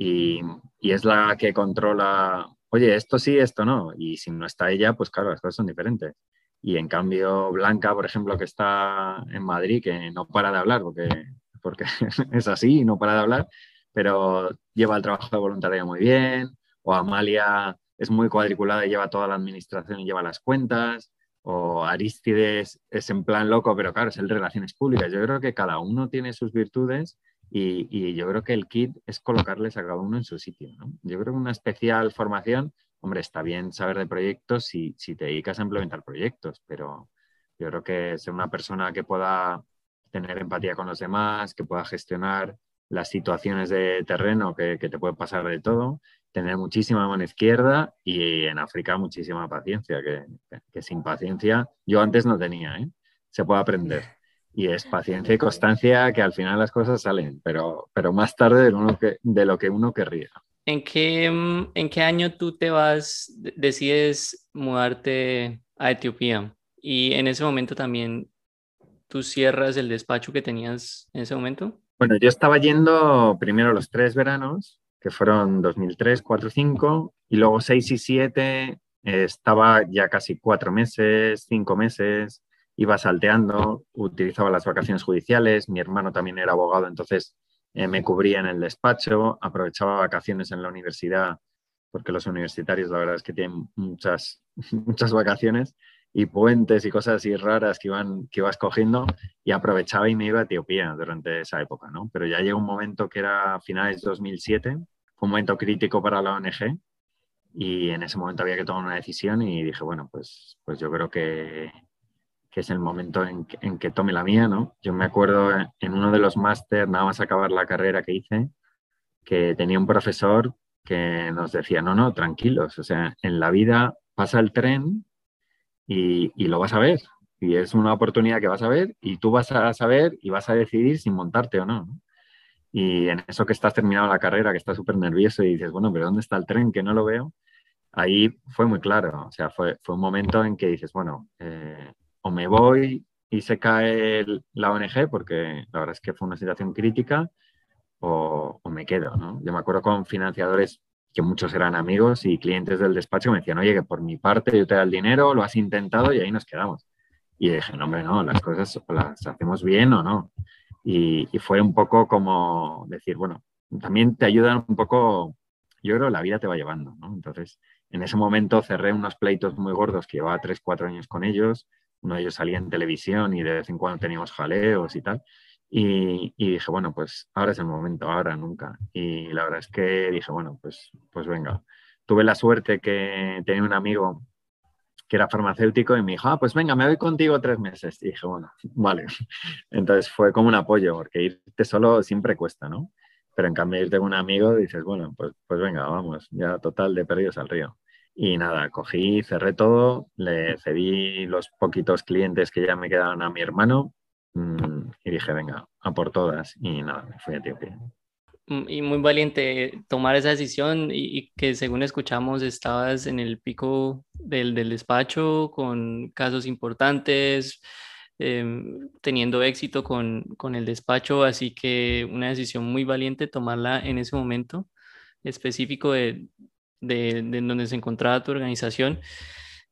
y, es la que controla, oye, esto sí, esto no. Y si no está ella, pues claro, las cosas son diferentes. Y en cambio, Blanca, por ejemplo, que está en Madrid, que no para de hablar porque es así y no para de hablar, pero lleva el trabajo de voluntariado muy bien, o Amalia es muy cuadriculada y lleva toda la administración y lleva las cuentas, o Aristides es en plan loco, pero claro, es el relaciones públicas. Yo creo que cada uno tiene sus virtudes Y, yo creo que el kit es colocarles a cada uno en su sitio. Yo creo que una especial formación, hombre, está bien saber de proyectos si, si te dedicas a implementar proyectos, pero yo creo que ser una persona que pueda tener empatía con los demás, que pueda gestionar las situaciones de terreno que, te puede pasar de todo, tener muchísima mano izquierda y en África muchísima paciencia, que, sin paciencia yo antes no tenía, ¿eh? se puede aprender. Y es paciencia y constancia que al final las cosas salen, pero, pero más tarde de lo, que, de lo que uno querría. ¿En qué, ¿En qué año tú te vas, decides mudarte a Etiopía? Y en ese momento también tú cierras el despacho que tenías en ese momento. Bueno, yo estaba yendo primero los tres veranos, que fueron 2003, 4, 5, y luego 6 y 7 estaba ya casi cuatro meses, cinco meses, iba salteando, utilizaba las vacaciones judiciales, mi hermano también era abogado, entonces eh, me cubría en el despacho, aprovechaba vacaciones en la universidad, porque los universitarios la verdad es que tienen muchas, muchas vacaciones, y puentes y cosas así raras que, iban, que ibas cogiendo y aprovechaba y me iba a Etiopía durante esa época, ¿no? Pero ya llegó un momento que era finales de 2007, fue un momento crítico para la ONG y en ese momento había que tomar una decisión y dije, bueno, pues, pues yo creo que, que es el momento en, que tome la mía, ¿no? Yo me acuerdo en uno de los máster, nada más acabar la carrera que hice, que tenía un profesor que nos decía, no, no, tranquilos, o sea, en la vida pasa el tren y, lo vas a ver. Y es una oportunidad que vas a ver y tú vas a saber y vas a decidir si montarte o no. Y en eso que estás terminando la carrera, que estás súper nervioso y dices, bueno, pero ¿dónde está el tren? Que no lo veo. Ahí fue muy claro. O sea, fue, fue un momento en que dices, bueno, eh, o me voy y se cae la ONG, porque la verdad es que fue una situación crítica, o, o me quedo. ¿no? Yo me acuerdo con financiadores que muchos eran amigos y clientes del despacho me decían, oye, que por mi parte yo te da el dinero, lo has intentado y ahí nos quedamos. Y dije, no, hombre, no, las cosas las hacemos bien o no. Y, fue un poco como decir, bueno, también te ayudan un poco, yo creo la vida te va llevando, ¿no? Entonces, en ese momento cerré unos pleitos muy gordos que llevaba 3, 4 años con ellos. Uno de ellos salía en televisión y de vez en cuando teníamos jaleos y tal. Y, dije, bueno, pues ahora es el momento, ahora, nunca. Y la verdad es que dije, bueno, pues, pues venga. Tuve la suerte que tenía un amigo que era farmacéutico y me dijo, ah, pues venga, me voy contigo tres meses. Y dije, bueno, vale. Entonces fue como un apoyo, porque irte solo siempre cuesta, ¿no? Pero en cambio irte con un amigo dices, bueno, pues, pues venga, vamos, ya total de perdidos al río. Y nada, cogí, cerré todo, le cedí los poquitos clientes que ya me quedaban a mi hermano Mm, y dije, venga, a por todas. Y nada, me fui a Etiopía. Mm, y muy valiente tomar esa decisión y, que según escuchamos estabas en el pico del, del despacho con casos importantes, em, teniendo éxito con, con, el despacho, así que una decisión muy valiente tomarla en ese momento específico de, de, de donde se encontraba tu organización.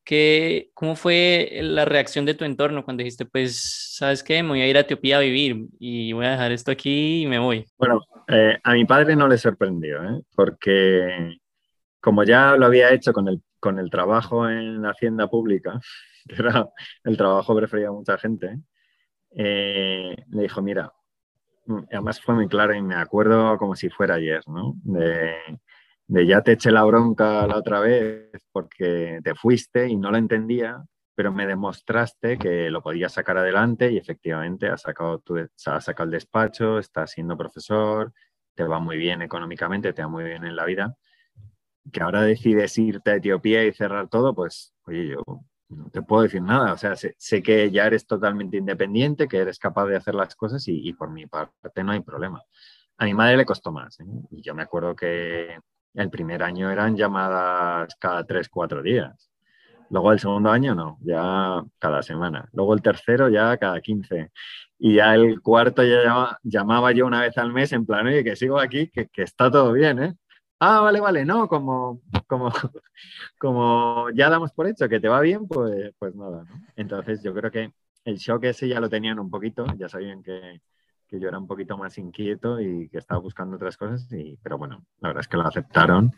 ¿Qué, ¿Cómo fue la reacción de tu entorno cuando dijiste, pues, ¿sabes qué? Me voy a ir a Etiopía a vivir y voy a dejar esto aquí y me voy? Bueno, eh, a mi padre no le sorprendió, ¿eh? porque como ya lo había hecho con el, con el trabajo en la hacienda pública, que era el trabajo preferido a mucha gente, eh, le dijo, mira, mm, además fue muy claro y me acuerdo como si fuera ayer, ¿no? De, de ya te eché la bronca la otra vez porque te fuiste y no lo entendía, pero me demostraste que lo podías sacar adelante y efectivamente has sacado, tu, has sacado el despacho, estás siendo profesor, te va muy bien económicamente, te va muy bien en la vida. Que ahora decides irte a Etiopía y cerrar todo, pues oye, yo no te puedo decir nada. O sea, sé, que ya eres totalmente independiente, que eres capaz de hacer las cosas y, por mi parte no hay problema. A mi madre le costó más. ¿eh? Y yo me acuerdo que el primer año eran llamadas cada tres, cuatro días. Luego el segundo año no, ya cada semana. Luego el tercero ya cada 15. Y ya el cuarto ya llamaba, yo una vez al mes en plan, oye, que sigo aquí, que, está todo bien, ¿eh? Ah, vale, vale, no, como, como, como ya damos por hecho que te va bien, pues, pues nada, ¿no? Entonces yo creo que el shock ese ya lo tenían un poquito, ya sabían que, que yo era un poquito más inquieto y que estaba buscando otras cosas, y, pero bueno, la verdad es que lo aceptaron.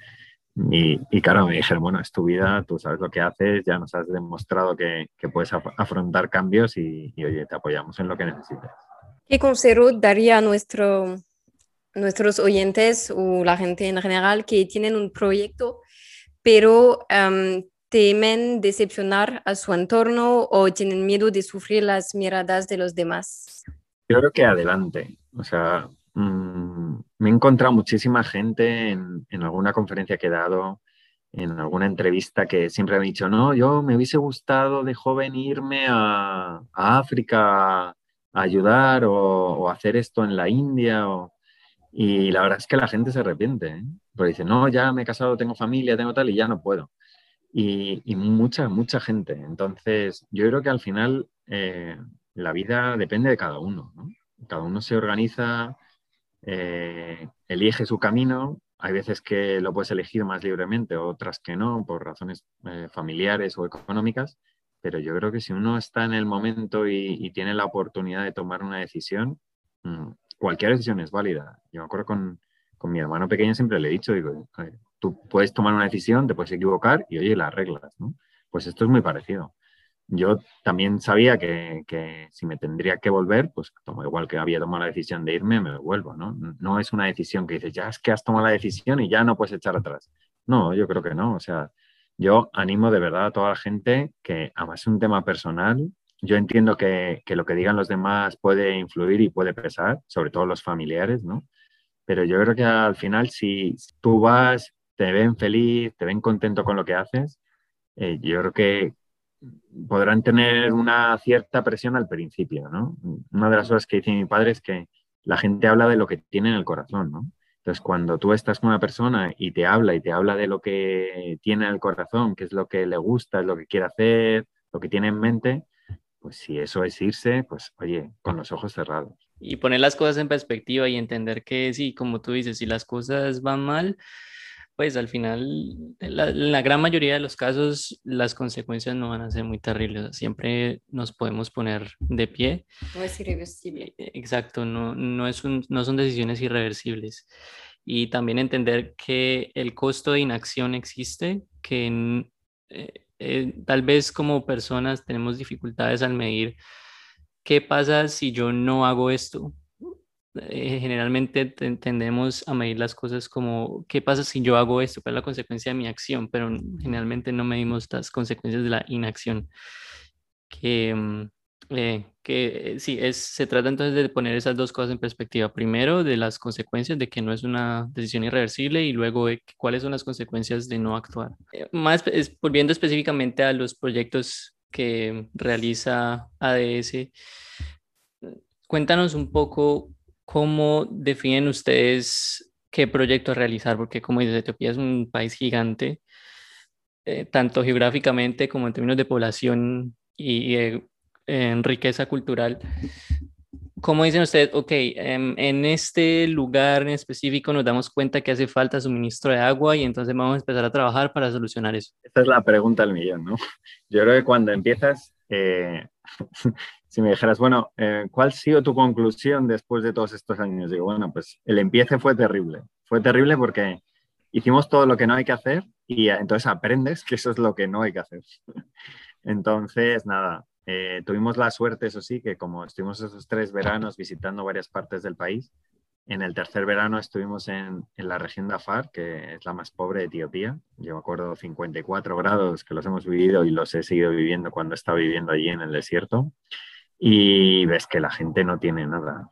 Y, y, claro, me dijeron, bueno, es tu vida, tú sabes lo que haces, ya nos has demostrado que, que puedes afrontar cambios y, y, oye, te apoyamos en lo que necesites. ¿Qué consejo daría a nuestro nuestros oyentes o la gente en general que tienen un proyecto, pero em, temen decepcionar a su entorno o tienen miedo de sufrir las miradas de los demás? Yo creo que adelante. O sea, mm, me he encontrado muchísima gente en, alguna conferencia que he dado, en alguna entrevista que siempre me ha dicho, no, yo me hubiese gustado de joven irme a, África a ayudar o, hacer esto en la India. Y la verdad es que la gente se arrepiente, ¿eh? porque dice, no, ya me he casado, tengo familia, tengo tal y ya no puedo y, mucha, mucha gente. Entonces, yo creo que al final eh, la vida depende de cada uno. Cada uno se organiza, eh, elige su camino. Hay veces que lo puedes elegir más libremente, otras que no, por razones eh, familiares o económicas. Pero yo creo que si uno está en el momento y, tiene la oportunidad de tomar una decisión, mm, cualquier decisión es válida. Yo me acuerdo con, con mi hermano pequeño siempre le he dicho, digo, tú puedes tomar una decisión, te puedes equivocar y oye, las reglas, ¿no? Pues esto es muy parecido. Yo también sabía que, que, si me tendría que volver, pues como igual que había tomado la decisión de irme, me vuelvo, ¿no? No es una decisión que dices, ya es que has tomado la decisión y ya no puedes echar atrás. No, yo creo que no. O sea, yo animo de verdad a toda la gente que, además es un tema personal, yo entiendo que, que lo que digan los demás puede influir y puede pesar, sobre todo los familiares, ¿no? Pero yo creo que al final, si tú vas te ven feliz, te ven contento con lo que haces, eh, yo creo que podrán tener una cierta presión al principio, ¿no? Una de las cosas que dice mi padre es que la gente habla de lo que tiene en el corazón, ¿no? Entonces, cuando tú estás con una persona y te habla y te habla de lo que tiene en el corazón, qué es lo que le gusta, es lo que quiere hacer, lo que tiene en mente, pues si eso es irse, pues oye, con los ojos cerrados. Y poner las cosas en perspectiva y entender que sí, como tú dices, si las cosas van mal, pues al final, en la, gran mayoría de los casos, las consecuencias no van a ser muy terribles. Siempre nos podemos poner de pie. No es irreversible. E, exacto, no, no, es no son decisiones irreversibles. Y también entender que el costo de inacción existe, que eh, eh, tal vez como personas tenemos dificultades al medir qué pasa si yo no hago esto, eh, generalmente tendemos a medir las cosas como, ¿qué pasa si yo hago esto? ¿Cuál es la consecuencia de mi acción? Pero generalmente no medimos las consecuencias de la inacción. Que, mm, eh, que sí, es, se trata entonces de poner esas dos cosas en perspectiva. Primero, de las consecuencias de que no es una decisión irreversible y luego de cuáles son las consecuencias de no actuar. Eh, más volviendo específicamente a los proyectos que realiza ADS, cuéntanos un poco ¿Cómo definen ustedes qué proyecto realizar? Porque como dices, Etiopía es un país gigante, eh, tanto geográficamente como en términos de población y, en riqueza cultural. ¿Cómo dicen ustedes, ok, em, en, este lugar en específico nos damos cuenta que hace falta suministro de agua y entonces vamos a empezar a trabajar para solucionar eso? Esta es la pregunta del millón, ¿no? Yo creo que cuando empiezas, eh, si me dijeras, bueno, eh, ¿cuál ha sido tu conclusión después de todos estos años? Digo, bueno, pues el empiece fue terrible. Fue terrible porque hicimos todo lo que no hay que hacer y entonces aprendes que eso es lo que no hay que hacer. entonces, nada, eh, tuvimos la suerte, eso sí, que como estuvimos esos tres veranos visitando varias partes del país, en el tercer verano estuvimos en, la región de Afar, que es la más pobre de Etiopía. Yo me acuerdo 54 grados que los hemos vivido y los he seguido viviendo cuando estaba viviendo allí en el desierto y ves que la gente no tiene nada.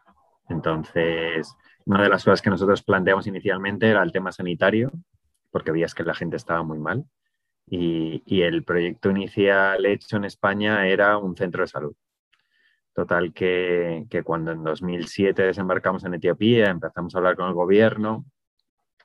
Entonces, una de las cosas que nosotros planteamos inicialmente era el tema sanitario, porque veías que la gente estaba muy mal. Y, el proyecto inicial hecho en España era un centro de salud. Total que, que, cuando en 2007 desembarcamos en Etiopía, empezamos a hablar con el gobierno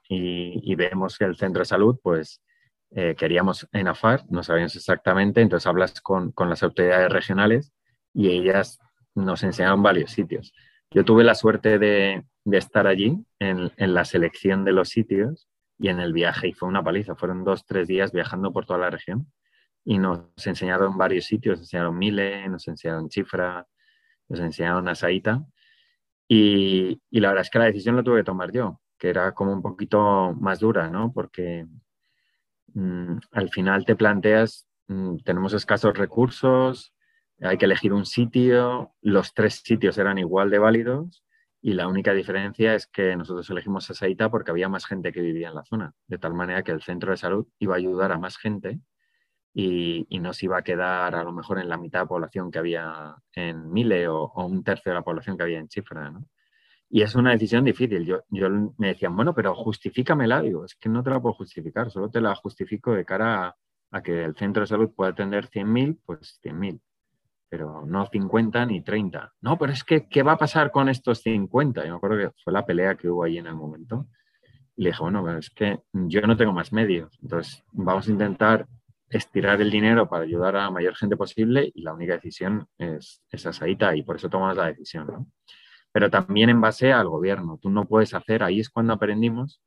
y, y vemos que el centro de salud, pues eh, queríamos en AFAR, no sabíamos exactamente, entonces hablas con, con las autoridades regionales y ellas nos enseñaron varios sitios. Yo tuve la suerte de, estar allí en, la selección de los sitios y en el viaje y fue una paliza. Fueron dos, tres días viajando por toda la región y nos enseñaron varios sitios. Nos enseñaron Mile, nos enseñaron Chifra, nos enseñaron Asaita y, y la verdad es que la decisión la tuve que tomar yo, que era como un poquito más dura, ¿no? Porque mm, al final te planteas, mm, tenemos escasos recursos, hay que elegir un sitio, los tres sitios eran igual de válidos Y la única diferencia es que nosotros elegimos Asaita porque había más gente que vivía en la zona, de tal manera que el centro de salud iba a ayudar a más gente y, y no se iba a quedar a lo mejor en la mitad de la población que había en Mile o, un tercio de la población que había en Chifra. ¿no? Y es una decisión difícil. Yo, yo me decían, bueno, pero justifícamela. Digo, es que no te la puedo justificar, solo te la justifico de cara a, a que el centro de salud pueda atender 100.000, pues 100.000 pero no 50 ni 30. No, pero es que, ¿qué va a pasar con estos 50? Yo me acuerdo que fue la pelea que hubo ahí en el momento. Y le dije, bueno, es que yo no tengo más medios, entonces vamos a intentar estirar el dinero para ayudar a la mayor gente posible y la única decisión es, esa saída y por eso tomamos la decisión. Pero también en base al gobierno. Tú no puedes hacer, ahí es cuando aprendimos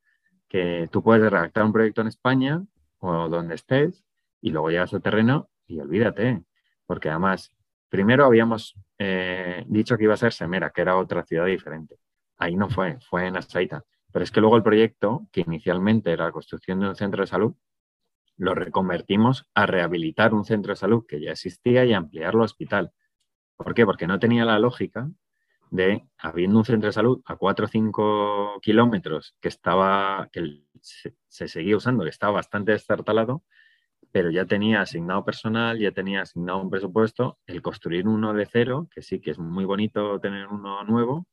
que tú puedes redactar un proyecto en España o donde estés y luego llegas al terreno y olvídate, porque además Primero habíamos eh, dicho que iba a ser Semera, que era otra ciudad diferente. Ahí no fue, fue en Asaita. Pero es que luego el proyecto, que inicialmente era la construcción de un centro de salud, lo reconvertimos a rehabilitar un centro de salud que ya existía y ampliarlo a hospital. ¿Por qué? Porque no tenía la lógica de, habiendo un centro de salud a 4 o 5 kilómetros que estaba, que se, se, seguía usando, que estaba bastante destartalado, pero ya tenía asignado personal, ya tenía asignado un presupuesto, el construir uno de cero, que sí que es muy bonito tener uno nuevo,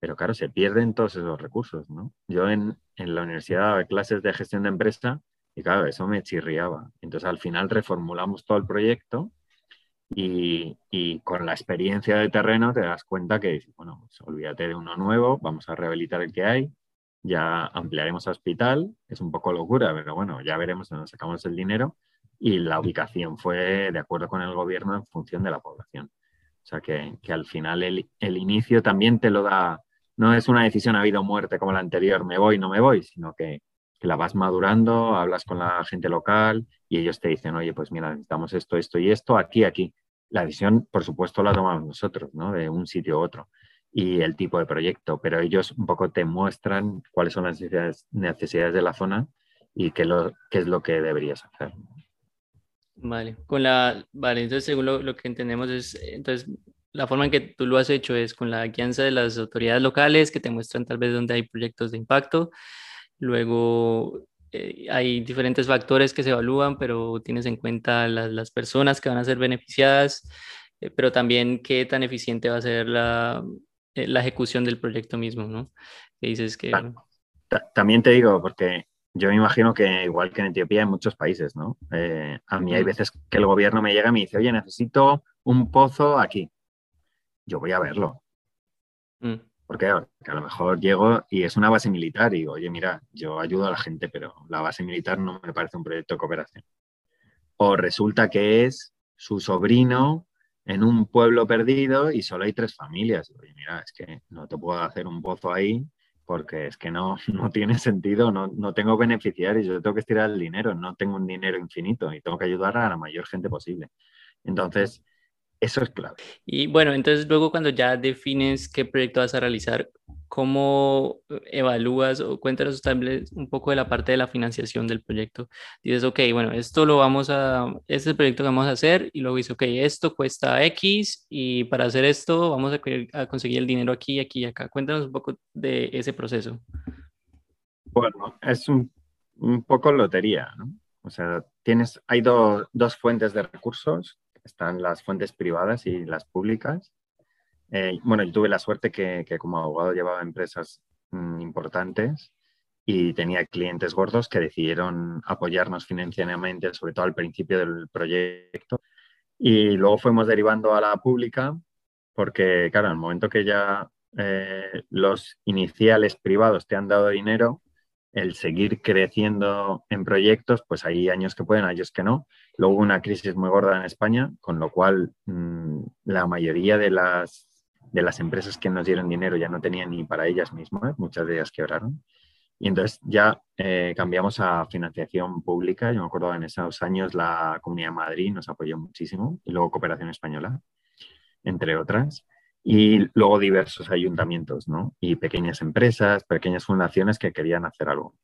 pero claro, se pierden todos esos recursos, ¿no? Yo en, en la universidad daba clases de gestión de empresa y claro, eso me chirriaba. Entonces al final reformulamos todo el proyecto y, y, con la experiencia de terreno te das cuenta que, bueno, pues olvídate de uno nuevo, vamos a rehabilitar el que hay, ya ampliaremos a hospital, es un poco locura, pero bueno, ya veremos dónde sacamos el dinero y la ubicación fue de acuerdo con el gobierno en función de la población. O sea que, que al final el, el, inicio también te lo da, no es una decisión a vida o muerte como la anterior, me voy, no me voy, sino que, que, la vas madurando, hablas con la gente local y ellos te dicen, oye, pues mira, necesitamos esto, esto y esto, aquí, aquí. La decisión, por supuesto, la tomamos nosotros, ¿no? De un sitio u otro y el tipo de proyecto, pero ellos un poco te muestran cuáles son las necesidades, de la zona y qué, lo, es lo que deberías hacer. Vale, con la, vale, entonces según lo, lo, que entendemos es, entonces la forma en que tú lo has hecho es con la guianza de las autoridades locales que te muestran tal vez dónde hay proyectos de impacto, luego eh, hay diferentes factores que se evalúan, pero tienes en cuenta las, las personas que van a ser beneficiadas, eh, pero también qué tan eficiente va a ser la, eh, la ejecución del proyecto mismo, ¿no? Que dices que... También te digo, porque yo me imagino que igual que en Etiopía, en muchos países, ¿no? Eh, a mí hay veces que el gobierno me llega y me dice, oye, necesito un pozo aquí. Yo voy a verlo. Mm. Porque a lo mejor llego y es una base militar y digo, oye, mira, yo ayudo a la gente, pero la base militar no me parece un proyecto de cooperación. O resulta que es su sobrino en un pueblo perdido y solo hay tres familias. Oye, mira, es que no te puedo hacer un pozo ahí porque es que no, no tiene sentido, no, no tengo beneficiarios, yo tengo que estirar el dinero, no tengo un dinero infinito y tengo que ayudar a la mayor gente posible. Entonces, eso es clave. Y bueno, entonces luego cuando ya defines qué proyecto vas a realizar, ¿cómo evalúas o cuéntanos también un poco de la parte de la financiación del proyecto? Dices, ok, bueno, esto lo vamos a, este es el proyecto que vamos a hacer y luego dices, ok, esto cuesta X y para hacer esto vamos a, a conseguir el dinero aquí, aquí y acá. Cuéntanos un poco de ese proceso. Bueno, es un, un poco lotería, ¿no? O sea, tienes, hay dos fuentes de recursos están las fuentes privadas y las públicas. Eh, bueno, yo tuve la suerte que, como abogado llevaba empresas mm, importantes y tenía clientes gordos que decidieron apoyarnos financieramente, sobre todo al principio del proyecto. Y luego fuimos derivando a la pública porque, claro, en el momento que ya eh, los iniciales privados te han dado dinero, el seguir creciendo en proyectos, pues hay años que pueden, años que no. Luego hubo una crisis muy gorda en España, con lo cual mmm, la mayoría de las, de las empresas que nos dieron dinero ya no tenían ni para ellas mismas, muchas de ellas quebraron. Y entonces ya eh, cambiamos a financiación pública. Yo me acuerdo en esos años la Comunidad de Madrid nos apoyó muchísimo y luego Cooperación Española, entre otras y luego diversos ayuntamientos, ¿no? Y pequeñas empresas, pequeñas fundaciones que querían hacer algo.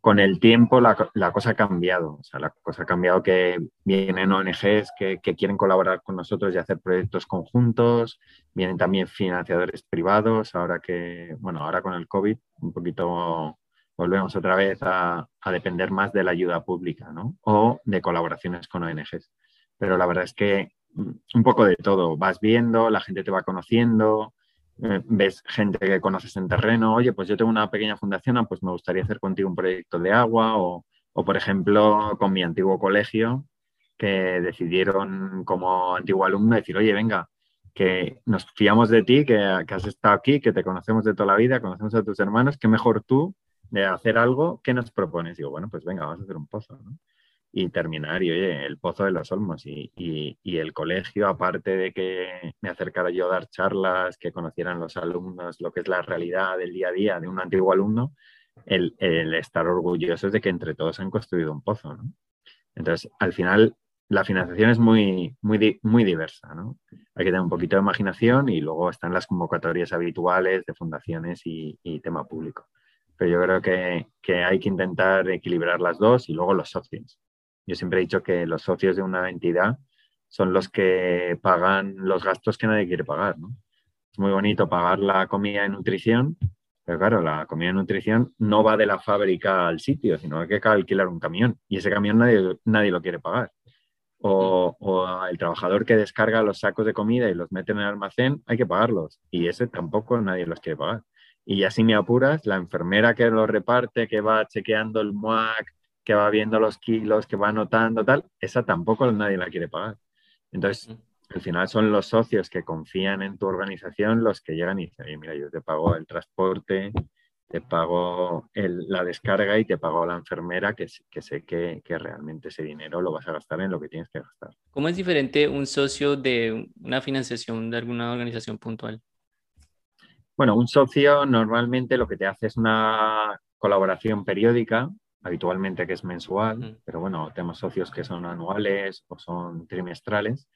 Con el tiempo la, cosa ha cambiado. O sea, la cosa ha cambiado que vienen ONGs que, quieren colaborar con nosotros y hacer proyectos conjuntos, vienen también financiadores privados, ahora que, bueno, ahora con el COVID un poquito volvemos otra vez a, depender más de la ayuda pública, ¿no? O de colaboraciones con ONGs. Pero la verdad es que mm, un poco de todo, vas viendo, la gente te va conociendo, eh, ves gente que conoces en terreno, oye, pues yo tengo una pequeña fundación, ah, pues me gustaría hacer contigo un proyecto de agua o, por ejemplo, con mi antiguo colegio, que decidieron como antiguo alumno decir, oye, venga, que nos fiamos de ti, que, has estado aquí, que te conocemos de toda la vida, conocemos a tus hermanos, que mejor tú de hacer algo que nos propones. Digo, bueno, pues venga, vamos a hacer un pozo, ¿no? Y terminar. Y oye, el Pozo de los Olmos y, el colegio, aparte de que me acercara yo a dar charlas, que conocieran los alumnos lo que es la realidad del día a día de un antiguo alumno, el, estar orgullosos de que entre todos han construido un pozo. Entonces, al final, la financiación es muy, muy, muy diversa. ¿no? Hay que tener un poquito de imaginación y luego están las convocatorias habituales de fundaciones y, tema público. Pero yo creo que, que hay que intentar equilibrar las dos y luego los socios yo siempre he dicho que los socios de una entidad son los que pagan los gastos que nadie quiere pagar. Es muy bonito pagar la comida de nutrición, pero claro, la comida de nutrición no va de la fábrica al sitio, sino hay que alquilar un camión y ese camión nadie, nadie lo quiere pagar. O, o, el trabajador que descarga los sacos de comida y los mete en el almacén, hay que pagarlos. Y ese tampoco nadie los quiere pagar. Y así me apuras, la enfermera que los reparte, que va chequeando el MUAC, que va viendo los kilos, que va anotando, tal, esa tampoco nadie la quiere pagar. Entonces, al final son los socios que confían en tu organización los que llegan y dicen, mira, yo te pago el transporte, te pago la descarga y te pago la enfermera, que, que sé que, que, realmente ese dinero lo vas a gastar en lo que tienes que gastar. ¿Cómo es diferente un socio de una financiación de alguna organización puntual? Bueno, un socio normalmente lo que te hace es una colaboración periódica habitualmente que es mensual, pero bueno, tenemos socios que son anuales o son trimestrales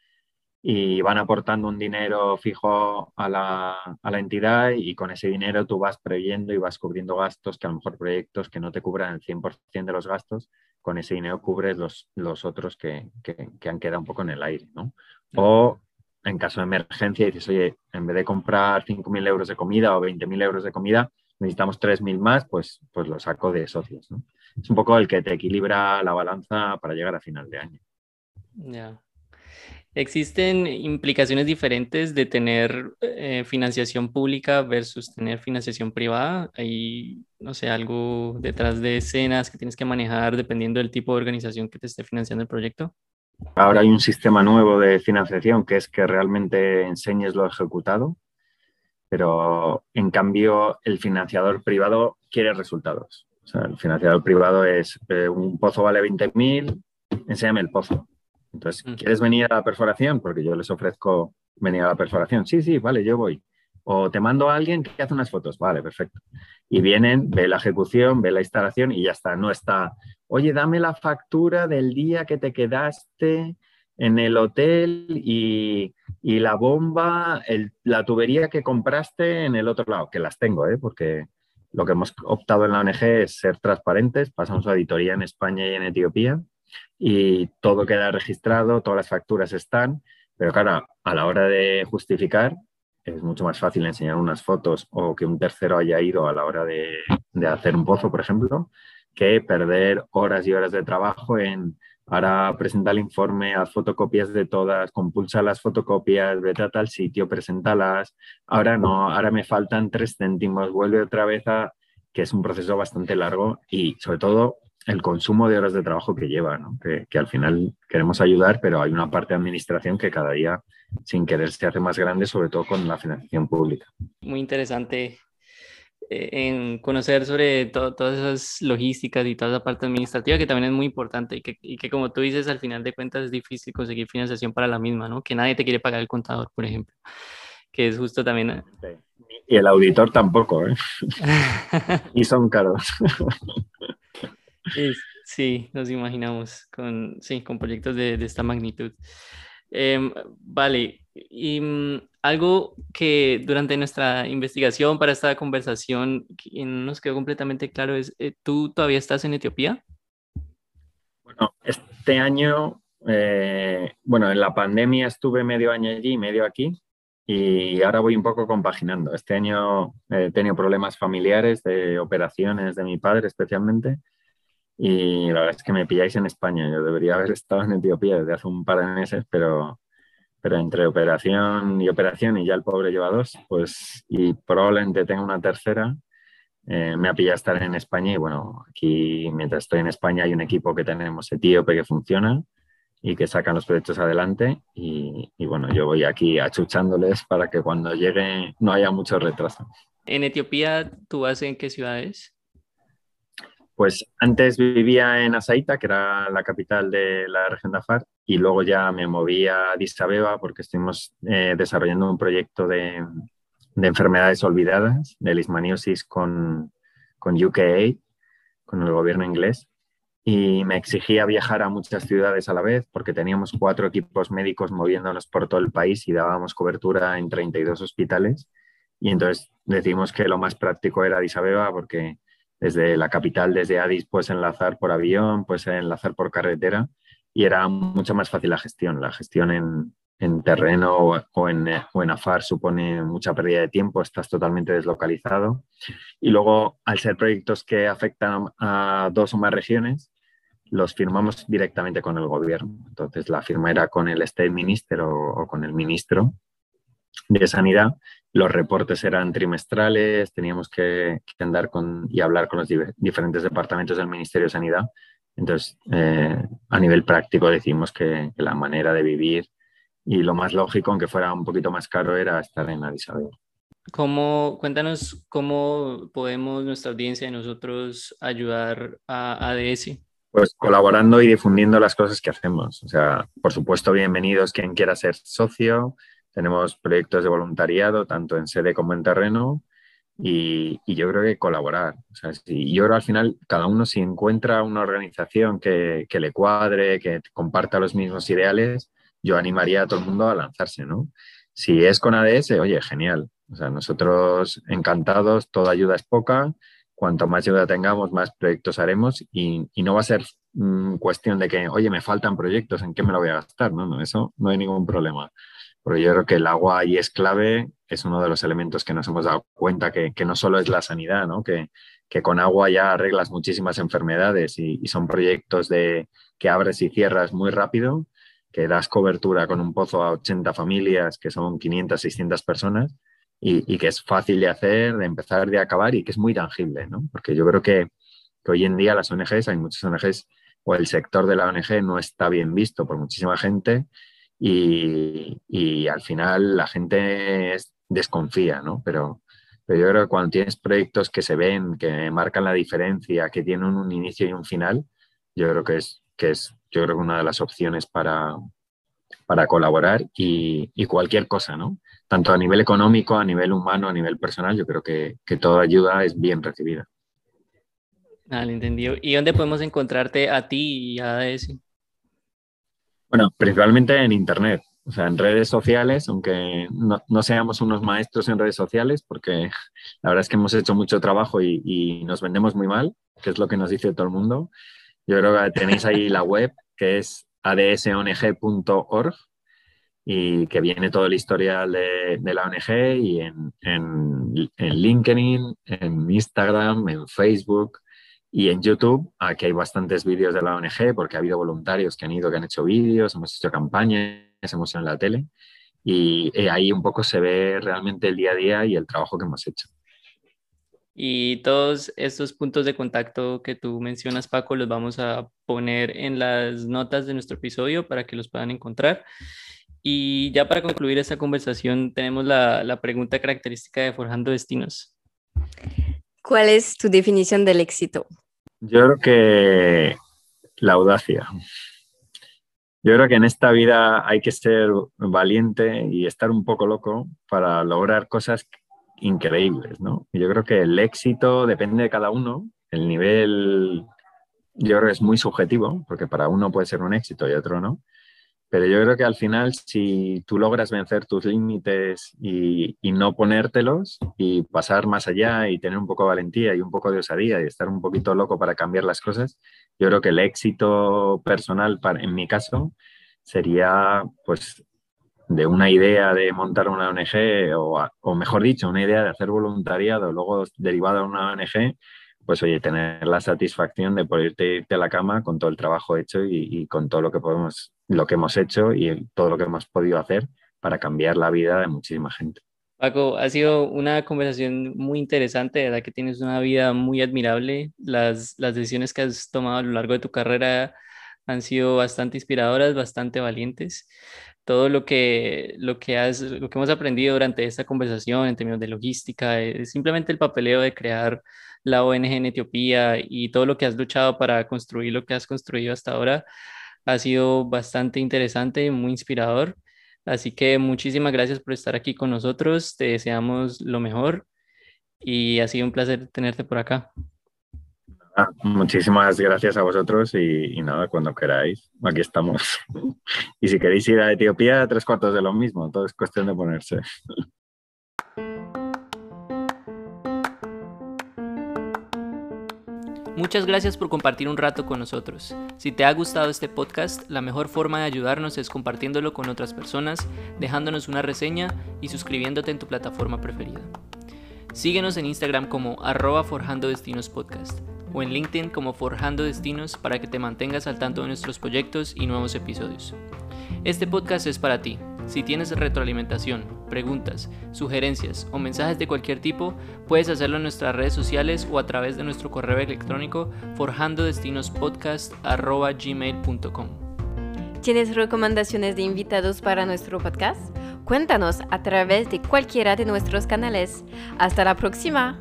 y van aportando un dinero fijo a la, a la, entidad y con ese dinero tú vas preveyendo y vas cubriendo gastos que a lo mejor proyectos que no te cubran el 100% de los gastos, con ese dinero cubres los, los otros que, que, que, han quedado un poco en el aire, ¿no? O en caso de emergencia dices, oye, en vez de comprar 5.000 euros de comida o 20.000 euros de comida, necesitamos 3.000 más, pues, pues lo saco de socios, ¿no? Es un poco el que te equilibra la balanza para llegar a final de año. Ya. ¿Existen implicaciones diferentes de tener eh, financiación pública versus tener financiación privada? ¿Hay, no sé, algo detrás de escenas que tienes que manejar dependiendo del tipo de organización que te esté financiando el proyecto? Ahora hay un sistema nuevo de financiación que es que realmente enseñes lo ejecutado, pero en cambio el financiador privado quiere resultados. O sea, el financiador privado es eh, un pozo vale 20.000, enséñame el pozo. Entonces, mm. ¿quieres venir a la perforación? Porque yo les ofrezco venir a la perforación. Sí, sí, vale, yo voy. O te mando a alguien que hace unas fotos. Vale, perfecto. Y vienen, ve la ejecución, ve la instalación y ya está. No está, oye, dame la factura del día que te quedaste en el hotel y, y la bomba, el, la tubería que compraste en el otro lado, que las tengo, ¿eh? porque lo que hemos optado en la ONG es ser transparentes, pasamos a auditoría en España y en Etiopía y todo queda registrado, todas las facturas están, pero claro, a la hora de justificar es mucho más fácil enseñar unas fotos o que un tercero haya ido a la hora de, de hacer un pozo, por ejemplo, que perder horas y horas de trabajo en Ahora presenta el informe, haz fotocopias de todas, compulsa las fotocopias, vete a tal sitio, preséntalas. Ahora no, ahora me faltan tres céntimos, vuelve otra vez a que es un proceso bastante largo y sobre todo el consumo de horas de trabajo que lleva, que, que, al final queremos ayudar, pero hay una parte de administración que cada día sin querer se hace más grande, sobre todo con la financiación pública. Muy interesante en conocer sobre todas esas logísticas y toda esa parte administrativa que también es muy importante y que, y que, como tú dices, al final de cuentas es difícil conseguir financiación para la misma, ¿no? Que nadie te quiere pagar el contador, por ejemplo, que es justo también... Eh, y el auditor tampoco, ¿eh? y son caros. sí, nos imaginamos con, sí, con proyectos de, de esta magnitud. Em, vale, y mm, algo que durante nuestra investigación para esta conversación nos quedó completamente claro es, eh, ¿tú todavía estás en Etiopía? Bueno, este año, eh, bueno, en la pandemia estuve medio año allí, medio aquí, y ahora voy un poco compaginando. Este año he tenido problemas familiares de operaciones de mi padre especialmente, y la verdad es que me pilláis en España. Yo debería haber estado en Etiopía desde hace un par de meses, pero pero entre operación y operación y ya el pobre lleva dos, pues y probablemente tenga una tercera, eh, me ha pillado estar en España y bueno, aquí mientras estoy en España hay un equipo que tenemos etíope que funciona y que sacan los proyectos adelante y, y bueno, yo voy aquí achuchándoles para que cuando llegue no haya mucho retraso. En Etiopía, ¿tú vas en qué ciudades? Pues antes vivía en Asaita, que era la capital de la región de Afar, y luego ya me moví a Addis Abeba porque estuvimos eh, desarrollando un proyecto de, enfermedades olvidadas, de lismaniosis con, con UKA, con el gobierno inglés. Y me exigía viajar a muchas ciudades a la vez porque teníamos cuatro equipos médicos moviéndonos por todo el país y dábamos cobertura en 32 hospitales. Y entonces decidimos que lo más práctico era Addis Abeba porque desde la capital, desde Addis, puedes enlazar por avión, puedes enlazar por carretera y era mucho más fácil la gestión. La gestión en, en terreno o en, o en, AFAR supone mucha pérdida de tiempo, estás totalmente deslocalizado. Y luego, al ser proyectos que afectan a dos o más regiones, los firmamos directamente con el gobierno. Entonces, la firma era con el State Minister o con el ministro de Sanidad los reportes eran trimestrales, teníamos que, andar con, y hablar con los diferentes departamentos del Ministerio de Sanidad. Entonces, eh, a nivel práctico decimos que, la manera de vivir y lo más lógico, aunque fuera un poquito más caro, era estar en Addis Abeba. ¿Cómo, cuéntanos cómo podemos nuestra audiencia y nosotros ayudar a ADS? Pues colaborando y difundiendo las cosas que hacemos. O sea, por supuesto, bienvenidos quien quiera ser socio, tenemos proyectos de voluntariado, tanto en sede como en terreno, y, yo creo que colaborar. O sea, si, yo creo al final cada uno si encuentra una organización que, que, le cuadre, que comparta los mismos ideales, yo animaría a todo el mundo a lanzarse, ¿no? Si es con ADS, oye, genial. O sea, nosotros encantados, toda ayuda es poca. Cuanto más ayuda tengamos, más proyectos haremos y, y no va a ser mm, cuestión de que, oye, me faltan proyectos, ¿en qué me lo voy a gastar? No, no, eso no hay ningún problema. Pero yo creo que el agua ahí es clave, es uno de los elementos que nos hemos dado cuenta que, que no solo es la sanidad, ¿no? que, que, con agua ya arreglas muchísimas enfermedades y, y, son proyectos de que abres y cierras muy rápido, que das cobertura con un pozo a 80 familias, que son 500, 600 personas, y, y que es fácil de hacer, de empezar, de acabar y que es muy tangible, ¿no? porque yo creo que, que hoy en día las ONGs, hay muchas ONGs o el sector de la ONG no está bien visto por muchísima gente y, al final la gente desconfía, ¿no? Pero, yo creo que cuando tienes proyectos que se ven, que marcan la diferencia, que tienen un inicio y un final, yo creo que es, que es yo creo que una de las opciones para, para colaborar y, cualquier cosa, ¿no? Tanto a nivel económico, a nivel humano, a nivel personal, yo creo que, que toda ayuda es bien recibida. Vale, entendido. ¿Y dónde podemos encontrarte a ti y a ADS? Bueno, principalmente en Internet, o sea, en redes sociales, aunque no, seamos unos maestros en redes sociales, porque la verdad es que hemos hecho mucho trabajo y, nos vendemos muy mal, que es lo que nos dice todo el mundo. Yo creo que tenéis ahí la web, que es adsong.org, y que viene todo el historial de, la ONG y en, en LinkedIn, en Instagram, en Facebook, y en YouTube, aquí hay bastantes vídeos de la ONG porque ha habido voluntarios que han ido, que han hecho vídeos, hemos hecho campañas, hemos hecho en la tele y ahí un poco se ve realmente el día a día y el trabajo que hemos hecho. Y todos estos puntos de contacto que tú mencionas, Paco, los vamos a poner en las notas de nuestro episodio para que los puedan encontrar. Y ya para concluir esta conversación, tenemos la, la pregunta característica de Forjando Destinos. ¿Cuál es tu definición del éxito? Yo creo que la audacia. Yo creo que en esta vida hay que ser valiente y estar un poco loco para lograr cosas increíbles, ¿no? Yo creo que el éxito depende de cada uno. El nivel, yo creo que es muy subjetivo, porque para uno puede ser un éxito y otro no. Pero yo creo que al final, si tú logras vencer tus límites y, no ponértelos y pasar más allá y tener un poco de valentía y un poco de osadía y estar un poquito loco para cambiar las cosas, yo creo que el éxito personal, en mi caso, sería pues de una idea de montar una ONG o, o mejor dicho, una idea de hacer voluntariado, luego derivada a una ONG, pues oye, tener la satisfacción de poder irte a la cama con todo el trabajo hecho y, con todo lo que podemos, lo que hemos hecho y todo lo que hemos podido hacer para cambiar la vida de muchísima gente. Paco, ha sido una conversación muy interesante, de verdad que tienes una vida muy admirable. Las, las decisiones que has tomado a lo largo de tu carrera han sido bastante inspiradoras, bastante valientes. Todo lo que, lo que, has, lo que hemos aprendido durante esta conversación en términos de logística, es simplemente el papeleo de crear la ONG en Etiopía y todo lo que has luchado para construir lo que has construido hasta ahora ha sido bastante interesante y muy inspirador. Así que muchísimas gracias por estar aquí con nosotros. Te deseamos lo mejor y ha sido un placer tenerte por acá. Ah, muchísimas gracias a vosotros y, nada, cuando queráis, aquí estamos. y si queréis ir a Etiopía, tres cuartos de lo mismo, todo es cuestión de ponerse. Muchas gracias por compartir un rato con nosotros. Si te ha gustado este podcast, la mejor forma de ayudarnos es compartiéndolo con otras personas, dejándonos una reseña y suscribiéndote en tu plataforma preferida. Síguenos en Instagram como arroba Forjando Destinos Podcast o en LinkedIn como Forjando Destinos para que te mantengas al tanto de nuestros proyectos y nuevos episodios. Este podcast es para ti. Si tienes retroalimentación, preguntas, sugerencias o mensajes de cualquier tipo, puedes hacerlo en nuestras redes sociales o a través de nuestro correo electrónico forjandodestinospodcast.gmail.com ¿Tienes recomendaciones de invitados para nuestro podcast? Cuéntanos a través de cualquiera de nuestros canales. Hasta la próxima.